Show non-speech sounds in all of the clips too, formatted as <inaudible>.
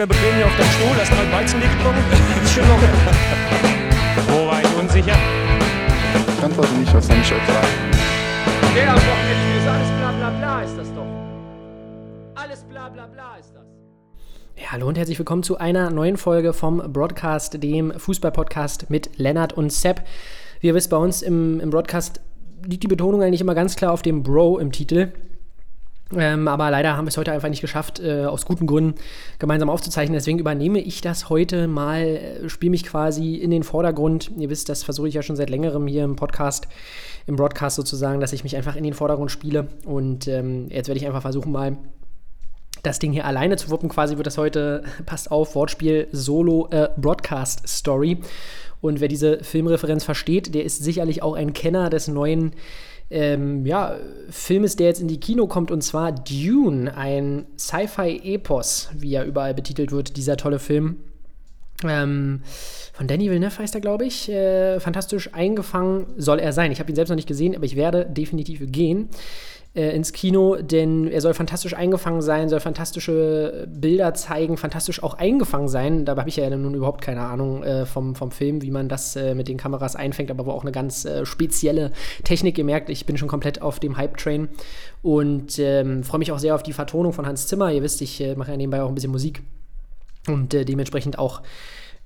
hier locker bequem hier auf deinem Stuhl, hast mal Weizen getrunken. <laughs> Ist schon locker. Wo war ich unsicher? Ich antworte nicht auf seine Fragen. Der am Wochenende ist alles bla bla bla ist das doch. Alles bla bla bla ist das. Ja, hallo und herzlich willkommen zu einer neuen Folge vom Broadcast, dem Fußball-Podcast mit Lennart und Sepp. Wie ihr wisst, bei uns im, im Broadcast liegt die Betonung eigentlich immer ganz klar auf dem Bro im Titel. Ähm, aber leider haben wir es heute einfach nicht geschafft, äh, aus guten Gründen gemeinsam aufzuzeichnen. Deswegen übernehme ich das heute mal, äh, spiele mich quasi in den Vordergrund. Ihr wisst, das versuche ich ja schon seit längerem hier im Podcast, im Broadcast sozusagen, dass ich mich einfach in den Vordergrund spiele. Und ähm, jetzt werde ich einfach versuchen, mal das Ding hier alleine zu wuppen. Quasi wird das heute, <laughs> passt auf, Wortspiel Solo äh, Broadcast Story. Und wer diese Filmreferenz versteht, der ist sicherlich auch ein Kenner des neuen ähm, ja, Filmes, der jetzt in die Kino kommt, und zwar Dune, ein Sci-Fi-Epos, wie er überall betitelt wird, dieser tolle Film. Ähm, von Danny Villeneuve heißt er, glaube ich. Äh, fantastisch eingefangen soll er sein. Ich habe ihn selbst noch nicht gesehen, aber ich werde definitiv gehen äh, ins Kino, denn er soll fantastisch eingefangen sein, soll fantastische Bilder zeigen, fantastisch auch eingefangen sein. Dabei habe ich ja nun überhaupt keine Ahnung äh, vom, vom Film, wie man das äh, mit den Kameras einfängt, aber wo auch eine ganz äh, spezielle Technik gemerkt. Ich bin schon komplett auf dem Hype-Train und ähm, freue mich auch sehr auf die Vertonung von Hans Zimmer. Ihr wisst, ich äh, mache ja nebenbei auch ein bisschen Musik und äh, dementsprechend auch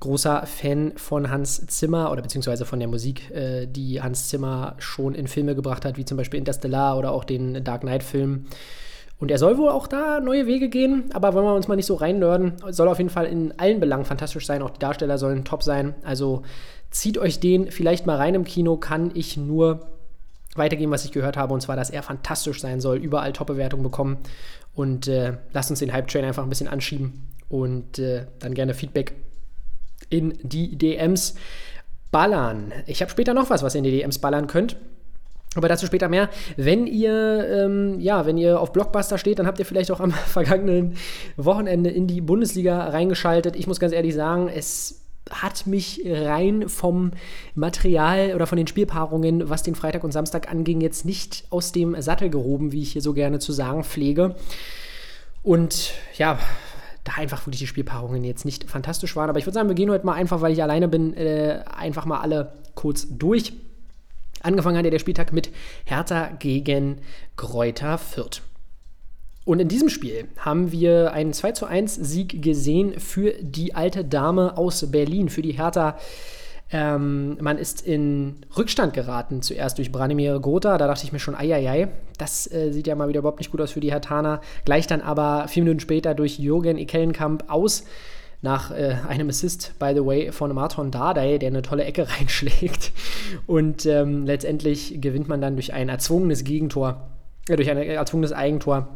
großer Fan von Hans Zimmer oder beziehungsweise von der Musik, äh, die Hans Zimmer schon in Filme gebracht hat, wie zum Beispiel Interstellar oder auch den Dark Knight-Film. Und er soll wohl auch da neue Wege gehen, aber wollen wir uns mal nicht so reinnörden. Soll auf jeden Fall in allen Belangen fantastisch sein. Auch die Darsteller sollen top sein. Also zieht euch den vielleicht mal rein im Kino. Kann ich nur weitergeben, was ich gehört habe. Und zwar, dass er fantastisch sein soll. Überall Top-Bewertungen bekommen. Und äh, lasst uns den Hype-Train einfach ein bisschen anschieben. Und äh, dann gerne Feedback in die DMs ballern. Ich habe später noch was, was ihr in die DMs ballern könnt. Aber dazu später mehr. Wenn ihr, ähm, ja, wenn ihr auf Blockbuster steht, dann habt ihr vielleicht auch am <laughs> vergangenen Wochenende in die Bundesliga reingeschaltet. Ich muss ganz ehrlich sagen, es hat mich rein vom Material oder von den Spielpaarungen, was den Freitag und Samstag anging, jetzt nicht aus dem Sattel gehoben, wie ich hier so gerne zu sagen pflege. Und ja, da einfach wirklich die Spielpaarungen jetzt nicht fantastisch waren. Aber ich würde sagen, wir gehen heute mal einfach, weil ich alleine bin, äh, einfach mal alle kurz durch. Angefangen hat ja der Spieltag mit Hertha gegen Kräuter Fürth. Und in diesem Spiel haben wir einen 2 zu 1 Sieg gesehen für die alte Dame aus Berlin, für die Hertha ähm, man ist in Rückstand geraten, zuerst durch Branimir Gotha. Da dachte ich mir schon, eieiei, das äh, sieht ja mal wieder überhaupt nicht gut aus für die Hertaner. Gleich dann aber vier Minuten später durch Jürgen Ekellenkamp aus nach äh, einem Assist, by the way, von Marton Dardai, der eine tolle Ecke <laughs> reinschlägt. Und ähm, letztendlich gewinnt man dann durch ein erzwungenes Gegentor, äh, durch ein erzwungenes Eigentor,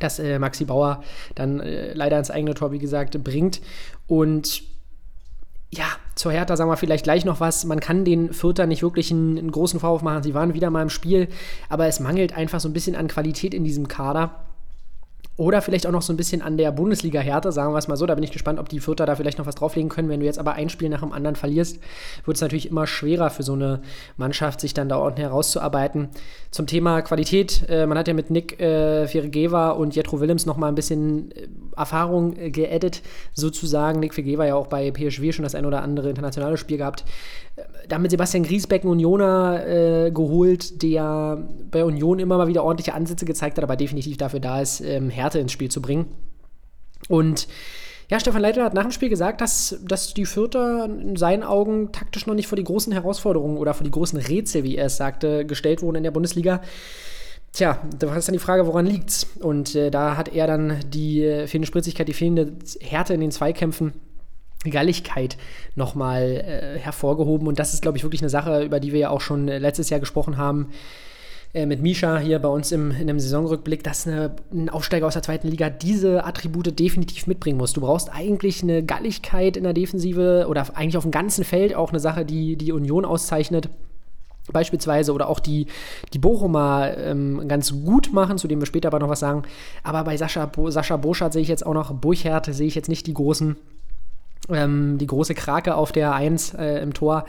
das äh, Maxi Bauer dann äh, leider ins eigene Tor, wie gesagt, bringt. Und ja, zur Hertha sagen wir vielleicht gleich noch was. Man kann den Fürther nicht wirklich einen, einen, großen Vorwurf machen. Sie waren wieder mal im Spiel, aber es mangelt einfach so ein bisschen an Qualität in diesem Kader. Oder vielleicht auch noch so ein bisschen an der Bundesliga-Härte, sagen wir es mal so. Da bin ich gespannt, ob die Vierter da vielleicht noch was drauflegen können. Wenn du jetzt aber ein Spiel nach dem anderen verlierst, wird es natürlich immer schwerer für so eine Mannschaft, sich dann da ordentlich herauszuarbeiten. Zum Thema Qualität, äh, man hat ja mit Nick äh, Fergeva und Jetro Willems noch mal ein bisschen äh, Erfahrung äh, geaddet, sozusagen. Nick Fergeva ja auch bei PSV schon das ein oder andere internationale Spiel gehabt. Damit Sebastian Griesbecken Unioner äh, geholt, der bei Union immer mal wieder ordentliche Ansätze gezeigt hat, aber definitiv dafür da ist, ähm, Härte ins Spiel zu bringen. Und ja, Stefan Leitner hat nach dem Spiel gesagt, dass, dass die Fürther in seinen Augen taktisch noch nicht vor die großen Herausforderungen oder vor die großen Rätsel, wie er es sagte, gestellt wurden in der Bundesliga. Tja, da ist dann die Frage, woran liegt's? Und äh, da hat er dann die äh, fehlende Spritzigkeit, die fehlende Härte in den Zweikämpfen Galligkeit nochmal äh, hervorgehoben. Und das ist, glaube ich, wirklich eine Sache, über die wir ja auch schon äh, letztes Jahr gesprochen haben äh, mit Misha hier bei uns im, in einem Saisonrückblick, dass eine, ein Aufsteiger aus der zweiten Liga diese Attribute definitiv mitbringen muss. Du brauchst eigentlich eine Galligkeit in der Defensive oder eigentlich auf dem ganzen Feld auch eine Sache, die die Union auszeichnet beispielsweise oder auch die, die Bochumer ähm, ganz gut machen, zu dem wir später aber noch was sagen. Aber bei Sascha, Bo Sascha Boschart sehe ich jetzt auch noch, Burchert sehe ich jetzt nicht die großen Ähm, die große Krake auf der 1 äh, im Tor.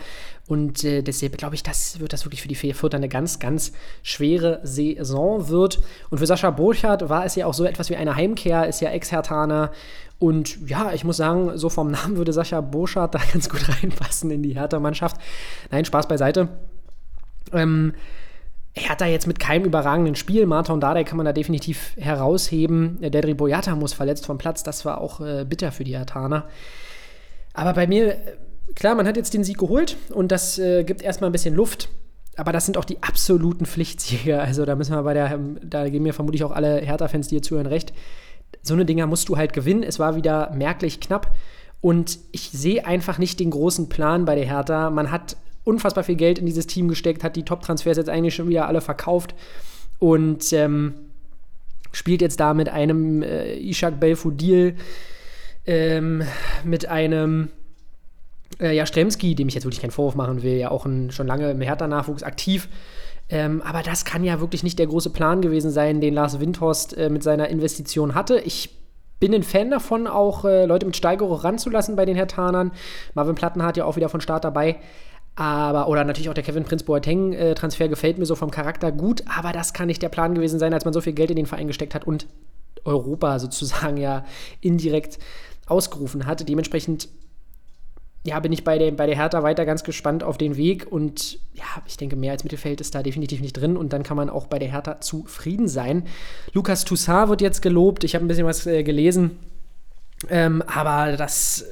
Und äh, deshalb glaube ich, das wird das wirklich für die Fürther eine ganz, ganz schwere Saison wird. Und für Sascha Burchardt war es ja auch so etwas wie eine Heimkehr, ist ja Ex-Hertaner. Und ja, ich muss sagen, so vom Namen würde Sascha Burchardt da <laughs> ganz gut reinpassen in die Hertha-Mannschaft. Nein, Spaß beiseite. Ähm, er hat da jetzt mit keinem überragenden Spiel. Marta und Dardai kann man da definitiv herausheben. Dedri Boyata muss verletzt vom Platz. Das war auch äh, bitter für die Hertaner. Aber bei mir, klar, man hat jetzt den Sieg geholt und das äh, gibt erstmal ein bisschen Luft. Aber das sind auch die absoluten Pflichtsieger. Also da müssen wir bei der, da geben mir vermutlich auch alle Hertha-Fans, die hier zuhören, recht. So eine Dinger musst du halt gewinnen. Es war wieder merklich knapp. Und ich sehe einfach nicht den großen Plan bei der Hertha. Man hat unfassbar viel Geld in dieses Team gesteckt, hat die Top-Transfers jetzt eigentlich schon wieder alle verkauft und ähm, spielt jetzt da mit einem äh, Ishak Belfodil, ähm, mit einem äh, ja, Stremski, dem ich jetzt wirklich keinen Vorwurf machen will, ja auch ein, schon lange im Hertha-Nachwuchs aktiv. Ähm, aber das kann ja wirklich nicht der große Plan gewesen sein, den Lars Windhorst äh, mit seiner Investition hatte. Ich bin ein Fan davon, auch äh, Leute mit Steigerung ranzulassen bei den Hertanern. Marvin Plattenhardt ja auch wieder von Start dabei. Aber, oder natürlich auch der Kevin Prince Boateng-Transfer äh, gefällt mir so vom Charakter gut, aber das kann nicht der Plan gewesen sein, als man so viel Geld in den Verein gesteckt hat und Europa sozusagen ja indirekt ausgerufen hat. Dementsprechend ja, bin ich bei der, bei der Hertha weiter ganz gespannt auf den Weg und ja, ich denke, mehr als Mittelfeld ist da definitiv nicht drin und dann kann man auch bei der Hertha zufrieden sein. Lukas Toussaint wird jetzt gelobt, ich habe ein bisschen was äh, gelesen, ähm, aber das,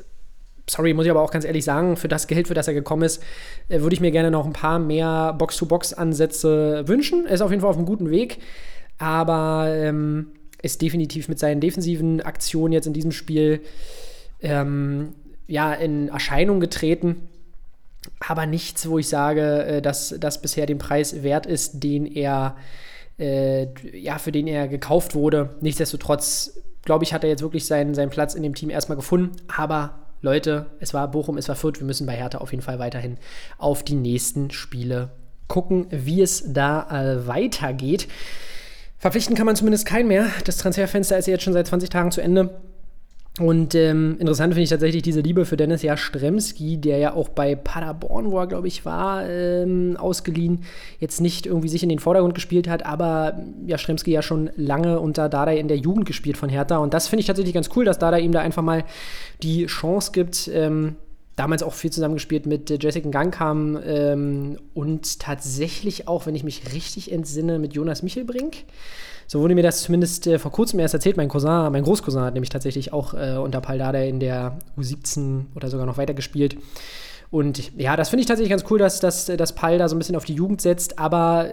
sorry, muss ich aber auch ganz ehrlich sagen, für das Geld, für das er gekommen ist, äh, würde ich mir gerne noch ein paar mehr Box-to-Box-Ansätze wünschen. Er ist auf jeden Fall auf einem guten Weg, aber ähm, ist definitiv mit seinen defensiven Aktionen jetzt in diesem Spiel ähm, ja, in Erscheinung getreten. Aber nichts, wo ich sage, äh, dass das bisher den Preis wert ist, den er, äh, ja, für den er gekauft wurde. Nichtsdestotrotz, glaube ich, hat er jetzt wirklich seinen, seinen Platz in dem Team erstmal gefunden. Aber Leute, es war Bochum, es war Fürth. Wir müssen bei Hertha auf jeden Fall weiterhin auf die nächsten Spiele gucken, wie es da äh, weitergeht. Verpflichten kann man zumindest keinen mehr. Das Transferfenster ist jetzt schon seit 20 Tagen zu Ende. Und ähm, interessant finde ich tatsächlich diese Liebe für Dennis Jastremski, der ja auch bei Paderborn, wo er, glaube ich, war, ähm, ausgeliehen, jetzt nicht irgendwie sich in den Vordergrund gespielt hat, aber Jastremski ja schon lange unter Dada in der Jugend gespielt von Hertha. Und das finde ich tatsächlich ganz cool, dass Dada ihm da einfach mal die Chance gibt. Ähm, damals auch viel zusammengespielt mit äh, Jessica Gangkam ähm, und tatsächlich auch, wenn ich mich richtig entsinne, mit Jonas Michelbrink. So wurde mir das zumindest äh, vor kurzem erst erzählt. Mein Cousin, mein Großcousin hat nämlich tatsächlich auch äh, unter Paldada in der U17 oder sogar noch weiter gespielt. Und ja, das finde ich tatsächlich ganz cool, dass, dass, dass Pal da so ein bisschen auf die Jugend setzt, aber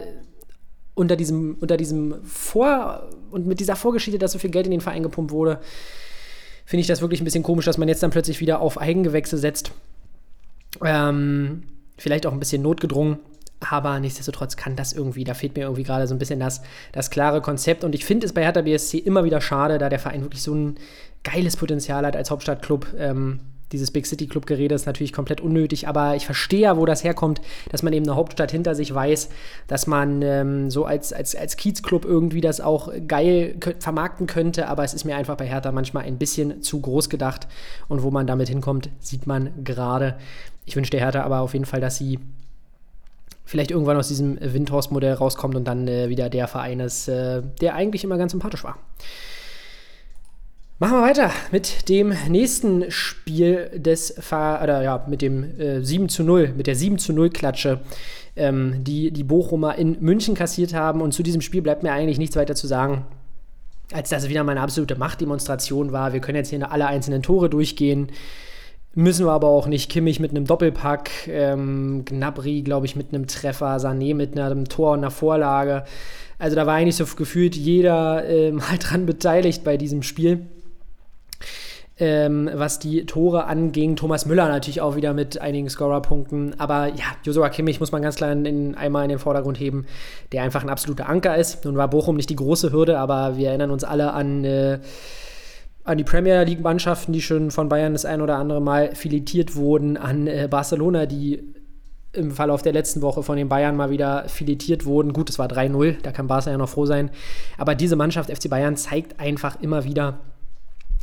unter diesem, unter diesem Vor- und mit dieser Vorgeschichte, dass so viel Geld in den Verein gepumpt wurde, finde ich das wirklich ein bisschen komisch, dass man jetzt dann plötzlich wieder auf Eigengewächse setzt. Ähm, vielleicht auch ein bisschen notgedrungen. Aber nichtsdestotrotz kann das irgendwie, da fehlt mir irgendwie gerade so ein bisschen das, das klare Konzept. Und ich finde es bei Hertha BSC immer wieder schade, da der Verein wirklich so ein geiles Potenzial hat als Hauptstadtclub. Ähm, dieses Big City Club Gerede ist natürlich komplett unnötig, aber ich verstehe ja, wo das herkommt, dass man eben eine Hauptstadt hinter sich weiß, dass man ähm, so als, als, als Kiezclub irgendwie das auch geil vermarkten könnte, aber es ist mir einfach bei Hertha manchmal ein bisschen zu groß gedacht und wo man damit hinkommt, sieht man gerade. Ich wünsche der Hertha aber auf jeden Fall, dass sie vielleicht irgendwann aus diesem Windhorst-Modell rauskommt und dann äh, wieder der Verein ist, äh, der eigentlich immer ganz sympathisch war. Machen wir weiter mit dem nächsten Spiel des Fahr oder ja, mit dem äh, 7 zu 0, mit der 7 zu 0 Klatsche, ähm, die die Bochumer in München kassiert haben. Und zu diesem Spiel bleibt mir eigentlich nichts weiter zu sagen, als dass es wieder meine absolute Machtdemonstration war. Wir können jetzt hier alle einzelnen Tore durchgehen. Müssen wir aber auch nicht. Kimmich mit einem Doppelpack, ähm, Gnabry, glaube ich, mit einem Treffer, Sané mit einem Tor und einer Vorlage. Also da war eigentlich so gefühlt jeder äh, mal dran beteiligt bei diesem Spiel. Ähm, was die Tore anging. Thomas Müller natürlich auch wieder mit einigen Scorerpunkten. Aber ja, Josua Kimmich muss man ganz klar in, einmal in den Vordergrund heben, der einfach ein absoluter Anker ist. Nun war Bochum nicht die große Hürde, aber wir erinnern uns alle an. Äh, an die Premier League-Mannschaften, die schon von Bayern das ein oder andere Mal filetiert wurden, an äh, Barcelona, die im Verlauf der letzten Woche von den Bayern mal wieder filetiert wurden. Gut, es war 3-0, da kann Barca ja noch froh sein. Aber diese Mannschaft, FC Bayern, zeigt einfach immer wieder,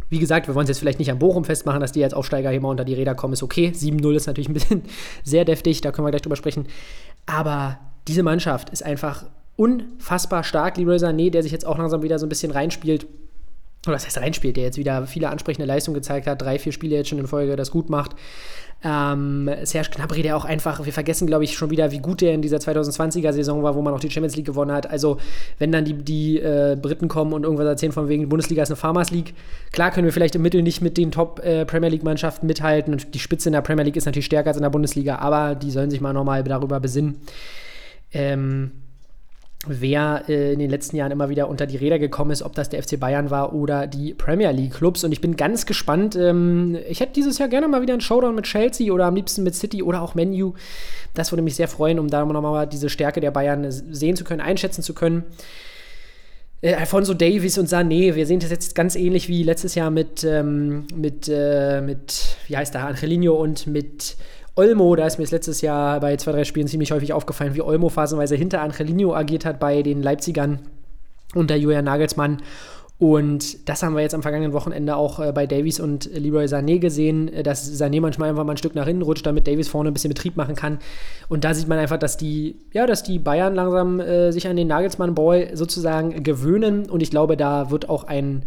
Wie gesagt, wir wollen es jetzt vielleicht nicht am Bochum festmachen, dass die als Aufsteiger hier mal unter die Räder kommen, ist okay. 7-0 ist natürlich ein bisschen <laughs> sehr deftig, da können wir gleich drüber sprechen. Aber diese Mannschaft ist einfach unfassbar stark. Leroy Sané, der sich jetzt auch langsam wieder so ein bisschen reinspielt, oder das heißt reinspielt, der jetzt wieder viele ansprechende Leistungen gezeigt hat, drei, vier Spiele jetzt schon in Folge das gut macht. Ähm, Serge Gnabry, der auch einfach, wir vergessen, glaube ich, schon wieder, wie gut der in dieser 2020er-Saison war, wo man auch die Champions League gewonnen hat. Also, wenn dann die, die äh, Briten kommen und irgendwas erzählen von wegen, Bundesliga ist eine Farmers League, klar können wir vielleicht im Mittel nicht mit den Top-Premier äh, League-Mannschaften mithalten und die Spitze in der Premier League ist natürlich stärker als in der Bundesliga, aber die sollen sich mal nochmal darüber besinnen. Ähm, wer äh, in den letzten Jahren immer wieder unter die Räder gekommen ist, ob das der FC Bayern war oder die Premier League Clubs. Und ich bin ganz gespannt. Ähm, ich hätte dieses Jahr gerne mal wieder einen Showdown mit Chelsea oder am liebsten mit City oder auch Menu. Das würde mich sehr freuen, um da nochmal diese Stärke der Bayern sehen zu können, einschätzen zu können. Äh, Alfonso Davies und Sané, wir sehen das jetzt ganz ähnlich wie letztes Jahr mit, ähm, mit, äh, mit, wie heißt der, Angelino und mit Olmo, da ist mir das letztes Jahr bei zwei, drei Spielen ziemlich häufig aufgefallen, wie Olmo phasenweise hinter Angelino agiert hat bei den Leipzigern unter Julian Nagelsmann. Und das haben wir jetzt am vergangenen Wochenende auch äh, bei Davies und Leroy Sané gesehen, äh, dass Sané manchmal einfach mal ein Stück nach hinten rutscht, damit Davies vorne ein bisschen Betrieb machen kann. Und da sieht man einfach, dass die, ja, dass die Bayern langsam äh, sich an den Nagelsmann-Ball sozusagen gewöhnen. Und ich glaube, da wird auch ein,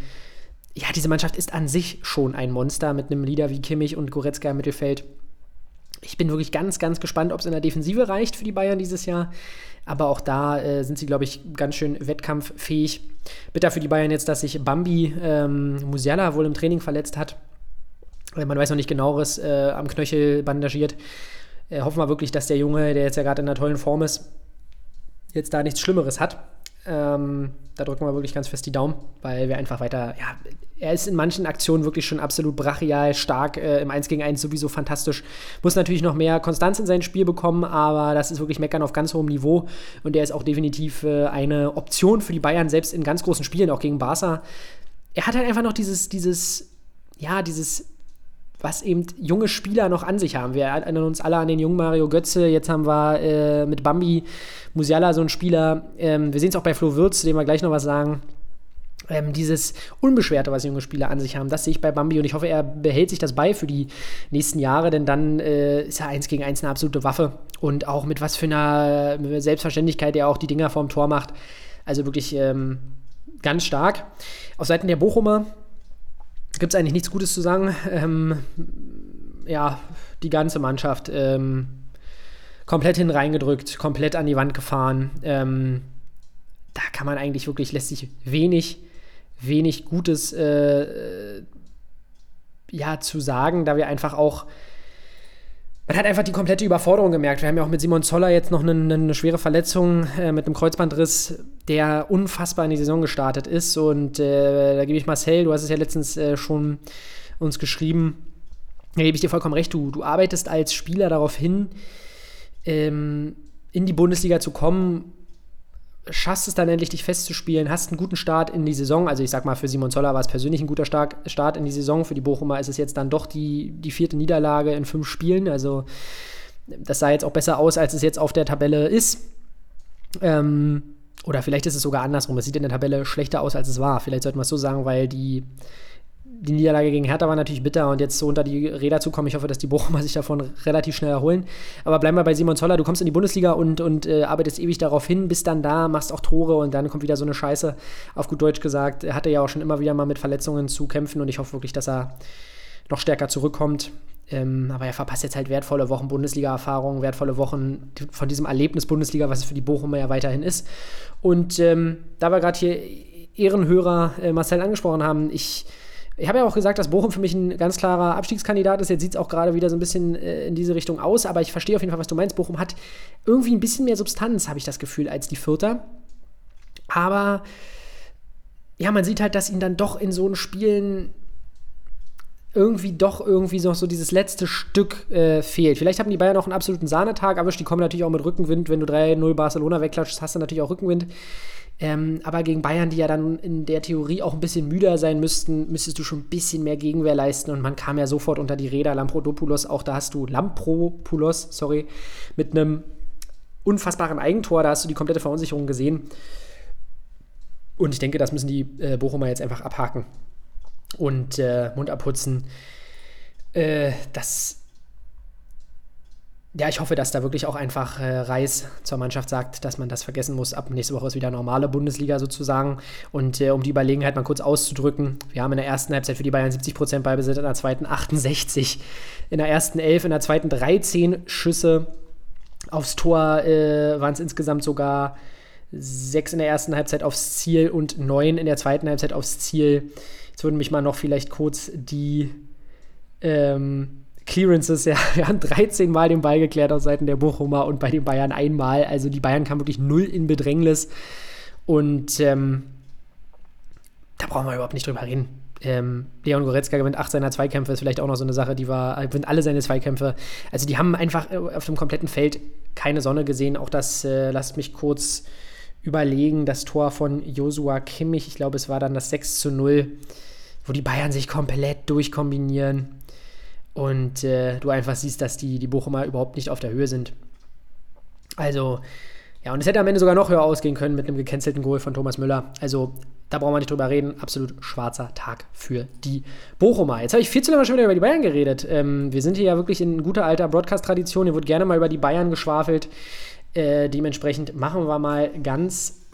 ja, diese Mannschaft ist an sich schon ein Monster mit einem Leader wie Kimmich und Goretzka im Mittelfeld. Ich bin wirklich ganz, ganz gespannt, ob es in der Defensive reicht für die Bayern dieses Jahr. Aber auch da äh, sind sie, glaube ich, ganz schön wettkampffähig. Bitter für die Bayern jetzt, dass sich Bambi ähm, Musiala wohl im Training verletzt hat. Man weiß noch nicht genaueres, äh, am Knöchel bandagiert. Äh, hoffen wir wirklich, dass der Junge, der jetzt ja gerade in einer tollen Form ist, jetzt da nichts Schlimmeres hat. Ähm, da drücken wir wirklich ganz fest die Daumen, weil wir einfach weiter, ja, er ist in manchen Aktionen wirklich schon absolut brachial, stark, äh, im 1 gegen 1 sowieso fantastisch. Muss natürlich noch mehr Konstanz in sein Spiel bekommen, aber das ist wirklich Meckern auf ganz hohem Niveau und er ist auch definitiv äh, eine Option für die Bayern, selbst in ganz großen Spielen, auch gegen Barca. Er hat halt einfach noch dieses, dieses, ja, dieses was eben junge Spieler noch an sich haben. Wir erinnern uns alle an den jungen Mario Götze. Jetzt haben wir äh, mit Bambi Musiala so einen Spieler. Ähm, wir sehen es auch bei Flo Würz, dem wir gleich noch was sagen. Ähm, dieses Unbeschwerte, was junge Spieler an sich haben, das sehe ich bei Bambi und ich hoffe, er behält sich das bei für die nächsten Jahre, denn dann äh, ist er eins gegen eins eine absolute Waffe und auch mit was für einer Selbstverständlichkeit er auch die Dinger vorm Tor macht. Also wirklich ähm, ganz stark. Auf Seiten der Bochumer gibt es eigentlich nichts Gutes zu sagen. Ähm, ja, die ganze Mannschaft ähm, komplett hineingedrückt, komplett an die Wand gefahren. Ähm, da kann man eigentlich wirklich, lässt sich wenig, wenig Gutes äh, ja, zu sagen, da wir einfach auch man hat einfach die komplette Überforderung gemerkt. Wir haben ja auch mit Simon Zoller jetzt noch eine, eine schwere Verletzung äh, mit einem Kreuzbandriss, der unfassbar in die Saison gestartet ist. Und äh, da gebe ich Marcel, du hast es ja letztens äh, schon uns geschrieben, da gebe ich dir vollkommen recht. Du, du arbeitest als Spieler darauf hin, ähm, in die Bundesliga zu kommen schaffst es dann endlich, dich festzuspielen, hast einen guten Start in die Saison. Also ich sag mal, für Simon Zoller war es persönlich ein guter Start in die Saison. Für die Bochumer ist es jetzt dann doch die, die vierte Niederlage in fünf Spielen. Also das sah jetzt auch besser aus, als es jetzt auf der Tabelle ist. Ähm, oder vielleicht ist es sogar andersrum. Es sieht in der Tabelle schlechter aus, als es war. Vielleicht sollten wir es so sagen, weil die die Niederlage gegen Hertha war natürlich bitter und jetzt so unter die Räder zu kommen, ich hoffe, dass die Bochumer <laughs> sich davon relativ schnell erholen. Aber bleiben wir bei Simon Zoller, du kommst in die Bundesliga und, und äh, arbeitest ewig darauf hin, bist dann da, machst auch Tore und dann kommt wieder so eine Scheiße, auf gut Deutsch gesagt. Er hatte ja auch schon immer wieder mal mit Verletzungen zu kämpfen und ich hoffe wirklich, dass er noch stärker zurückkommt. Ähm, aber er verpasst jetzt halt wertvolle Wochen Bundesliga-Erfahrung, wertvolle Wochen von diesem Erlebnis Bundesliga, was es für die Bochumer ja weiterhin ist. Und ähm, da wir gerade hier Ehrenhörer äh, Marcel angesprochen haben, ich ich habe ja auch gesagt, dass Bochum für mich ein ganz klarer Abstiegskandidat ist. Jetzt sieht es auch gerade wieder so ein bisschen äh, in diese Richtung aus, aber ich verstehe auf jeden Fall, was du meinst. Bochum hat irgendwie ein bisschen mehr Substanz, habe ich das Gefühl, als die Vierter. Aber ja, man sieht halt, dass ihnen dann doch in so einen Spielen irgendwie doch irgendwie noch so dieses letzte Stück äh, fehlt. Vielleicht haben die Bayern noch einen absoluten Sahnetag erwischt. Die kommen natürlich auch mit Rückenwind. Wenn du 3-0 Barcelona wegklatschst, hast du natürlich auch Rückenwind. Ähm, aber gegen Bayern, die ja dann in der Theorie auch ein bisschen müder sein müssten, müsstest du schon ein bisschen mehr Gegenwehr leisten. Und man kam ja sofort unter die Räder. Lamprodopoulos, auch da hast du Lampropoulos, sorry, mit einem unfassbaren Eigentor. Da hast du die komplette Verunsicherung gesehen. Und ich denke, das müssen die äh, Bochumer jetzt einfach abhaken. Und äh, Mund abputzen. Äh, das ja, ich hoffe, dass da wirklich auch einfach äh, Reis zur Mannschaft sagt, dass man das vergessen muss. Ab nächste Woche ist wieder normale Bundesliga sozusagen. Und äh, um die Überlegenheit mal kurz auszudrücken, wir haben in der ersten Halbzeit für die Bayern 70% Ballbesitz, in der zweiten 68, in der ersten 11, in der zweiten 13 Schüsse. Aufs Tor äh, waren es insgesamt sogar sechs in der ersten Halbzeit aufs Ziel und neun in der zweiten Halbzeit aufs Ziel. Jetzt würden mich mal noch vielleicht kurz die ähm, Clearances, <laughs> ja, wir haben 13 Mal den Ball geklärt auf Seiten der Bochumer und bei den Bayern einmal. Also die Bayern kamen wirklich null in Bedrängnis. Und ähm, da brauchen wir überhaupt nicht drüber reden. Ähm, Leon Goretzka gewinnt acht seiner Zweikämpfe, ist vielleicht auch noch so eine Sache, die war, er gewinnt alle seine Zweikämpfe. Also die haben einfach äh, auf dem kompletten Feld keine Sonne gesehen. Auch das, äh, lasst mich kurz überlegen, das Tor von Josua Kimmich, ich glaube, es war dann das 6 zu 0, wo die Bayern sich komplett durchkombinieren und äh, du einfach siehst, dass die, die Bochumer überhaupt nicht auf der Höhe sind. Also, ja, und es hätte am Ende sogar noch höher ausgehen können mit einem gecancelten Goal von Thomas Müller. Also, da brauchen wir nicht drüber reden. Absolut schwarzer Tag für die Bochumer. Jetzt habe ich viel zu lange schon wieder über die Bayern geredet. Ähm, wir sind hier ja wirklich in guter alter Broadcast-Tradition. Hier wird gerne mal über die Bayern geschwafelt. Äh, dementsprechend machen wir mal ganz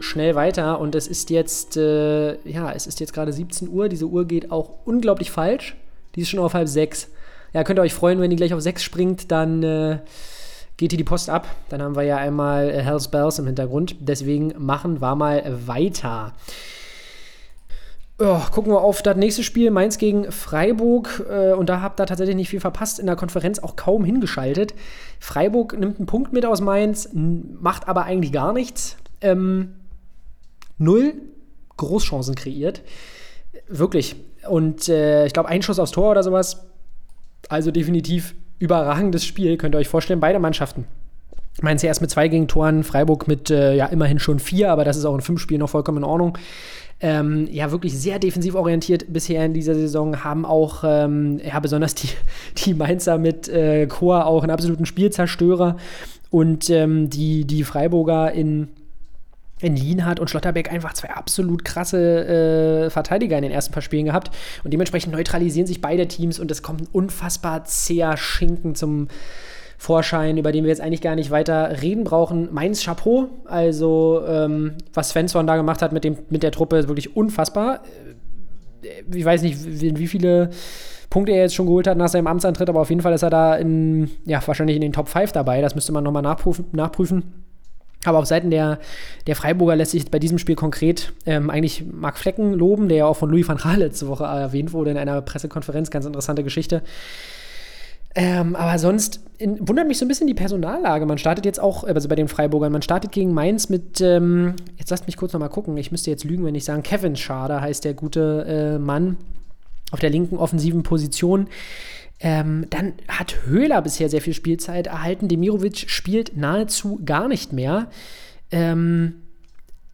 schnell weiter. Und es ist jetzt, äh, ja, es ist jetzt gerade 17 Uhr. Diese Uhr geht auch unglaublich falsch. Die ist schon auf halb sechs. Ja, könnt ihr euch freuen, wenn die gleich auf sechs springt, dann äh, geht hier die Post ab. Dann haben wir ja einmal äh, Hells Bells im Hintergrund. Deswegen machen wir mal weiter. Oh, gucken wir auf das nächste Spiel, Mainz gegen Freiburg. Äh, und da habt ihr tatsächlich nicht viel verpasst. In der Konferenz auch kaum hingeschaltet. Freiburg nimmt einen Punkt mit aus Mainz, macht aber eigentlich gar nichts. Ähm, null Großchancen kreiert. Wirklich, und äh, ich glaube, ein Schuss aufs Tor oder sowas. Also definitiv überragendes Spiel, könnt ihr euch vorstellen, beide Mannschaften. Mainz erst mit zwei Gegentoren, Freiburg mit äh, ja immerhin schon vier, aber das ist auch in fünf Spielen noch vollkommen in Ordnung. Ähm, ja, wirklich sehr defensiv orientiert bisher in dieser Saison, haben auch, ähm, ja, besonders die, <laughs> die Mainzer mit äh, Chor auch einen absoluten Spielzerstörer und ähm, die, die Freiburger in in Lienhardt und Schlotterbeck einfach zwei absolut krasse äh, Verteidiger in den ersten paar Spielen gehabt. Und dementsprechend neutralisieren sich beide Teams und es kommt ein unfassbar zäher Schinken zum Vorschein, über den wir jetzt eigentlich gar nicht weiter reden brauchen. Mainz Chapeau, also ähm, was Svensson da gemacht hat mit, dem, mit der Truppe, ist wirklich unfassbar. Äh, ich weiß nicht, wie, wie viele Punkte er jetzt schon geholt hat nach seinem Amtsantritt, aber auf jeden Fall ist er da in, ja, wahrscheinlich in den Top 5 dabei. Das müsste man nochmal nachprüfen. nachprüfen. Aber auf Seiten der, der Freiburger lässt sich bei diesem Spiel konkret ähm, eigentlich Marc Flecken loben, der ja auch von Louis van Gaal letzte Woche erwähnt wurde in einer Pressekonferenz. Ganz interessante Geschichte. Ähm, aber sonst in, wundert mich so ein bisschen die Personallage. Man startet jetzt auch, also bei den Freiburgern, man startet gegen Mainz mit, ähm, jetzt lasst mich kurz nochmal gucken, ich müsste jetzt lügen, wenn ich sagen, Kevin Schader heißt der gute äh, Mann auf der linken offensiven Position. Ähm, dann hat Höhler bisher sehr viel Spielzeit erhalten. Demirovic spielt nahezu gar nicht mehr. Ähm,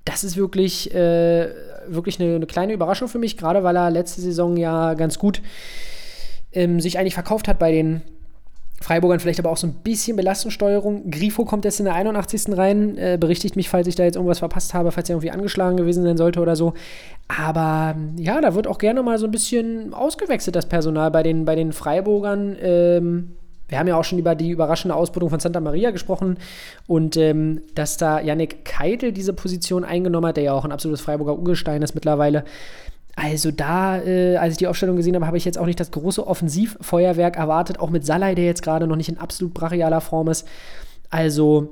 das ist wirklich, äh, wirklich eine, eine, kleine Überraschung für mich, gerade weil er letzte Saison ja ganz gut ähm, sich eigentlich verkauft hat bei den Freiburgern vielleicht aber auch so ein bisschen Belastungssteuerung. Grifo kommt jetzt in der 81. rein. Äh, berichtigt mich, falls ich da jetzt irgendwas verpasst habe, falls er irgendwie angeschlagen gewesen sein sollte oder so. Aber ja, da wird auch gerne mal so ein bisschen ausgewechselt, das Personal bei den, bei den Freiburgern. Ähm, wir haben ja auch schon über die überraschende Ausbildung von Santa Maria gesprochen und ähm, dass da Yannick Keitel diese Position eingenommen hat, der ja auch ein absolutes Freiburger Urgestein ist mittlerweile. Also da, äh, als ich die Aufstellung gesehen habe, habe ich jetzt auch nicht das große Offensivfeuerwerk erwartet, auch mit Salai, der jetzt gerade noch nicht in absolut brachialer Form ist. Also,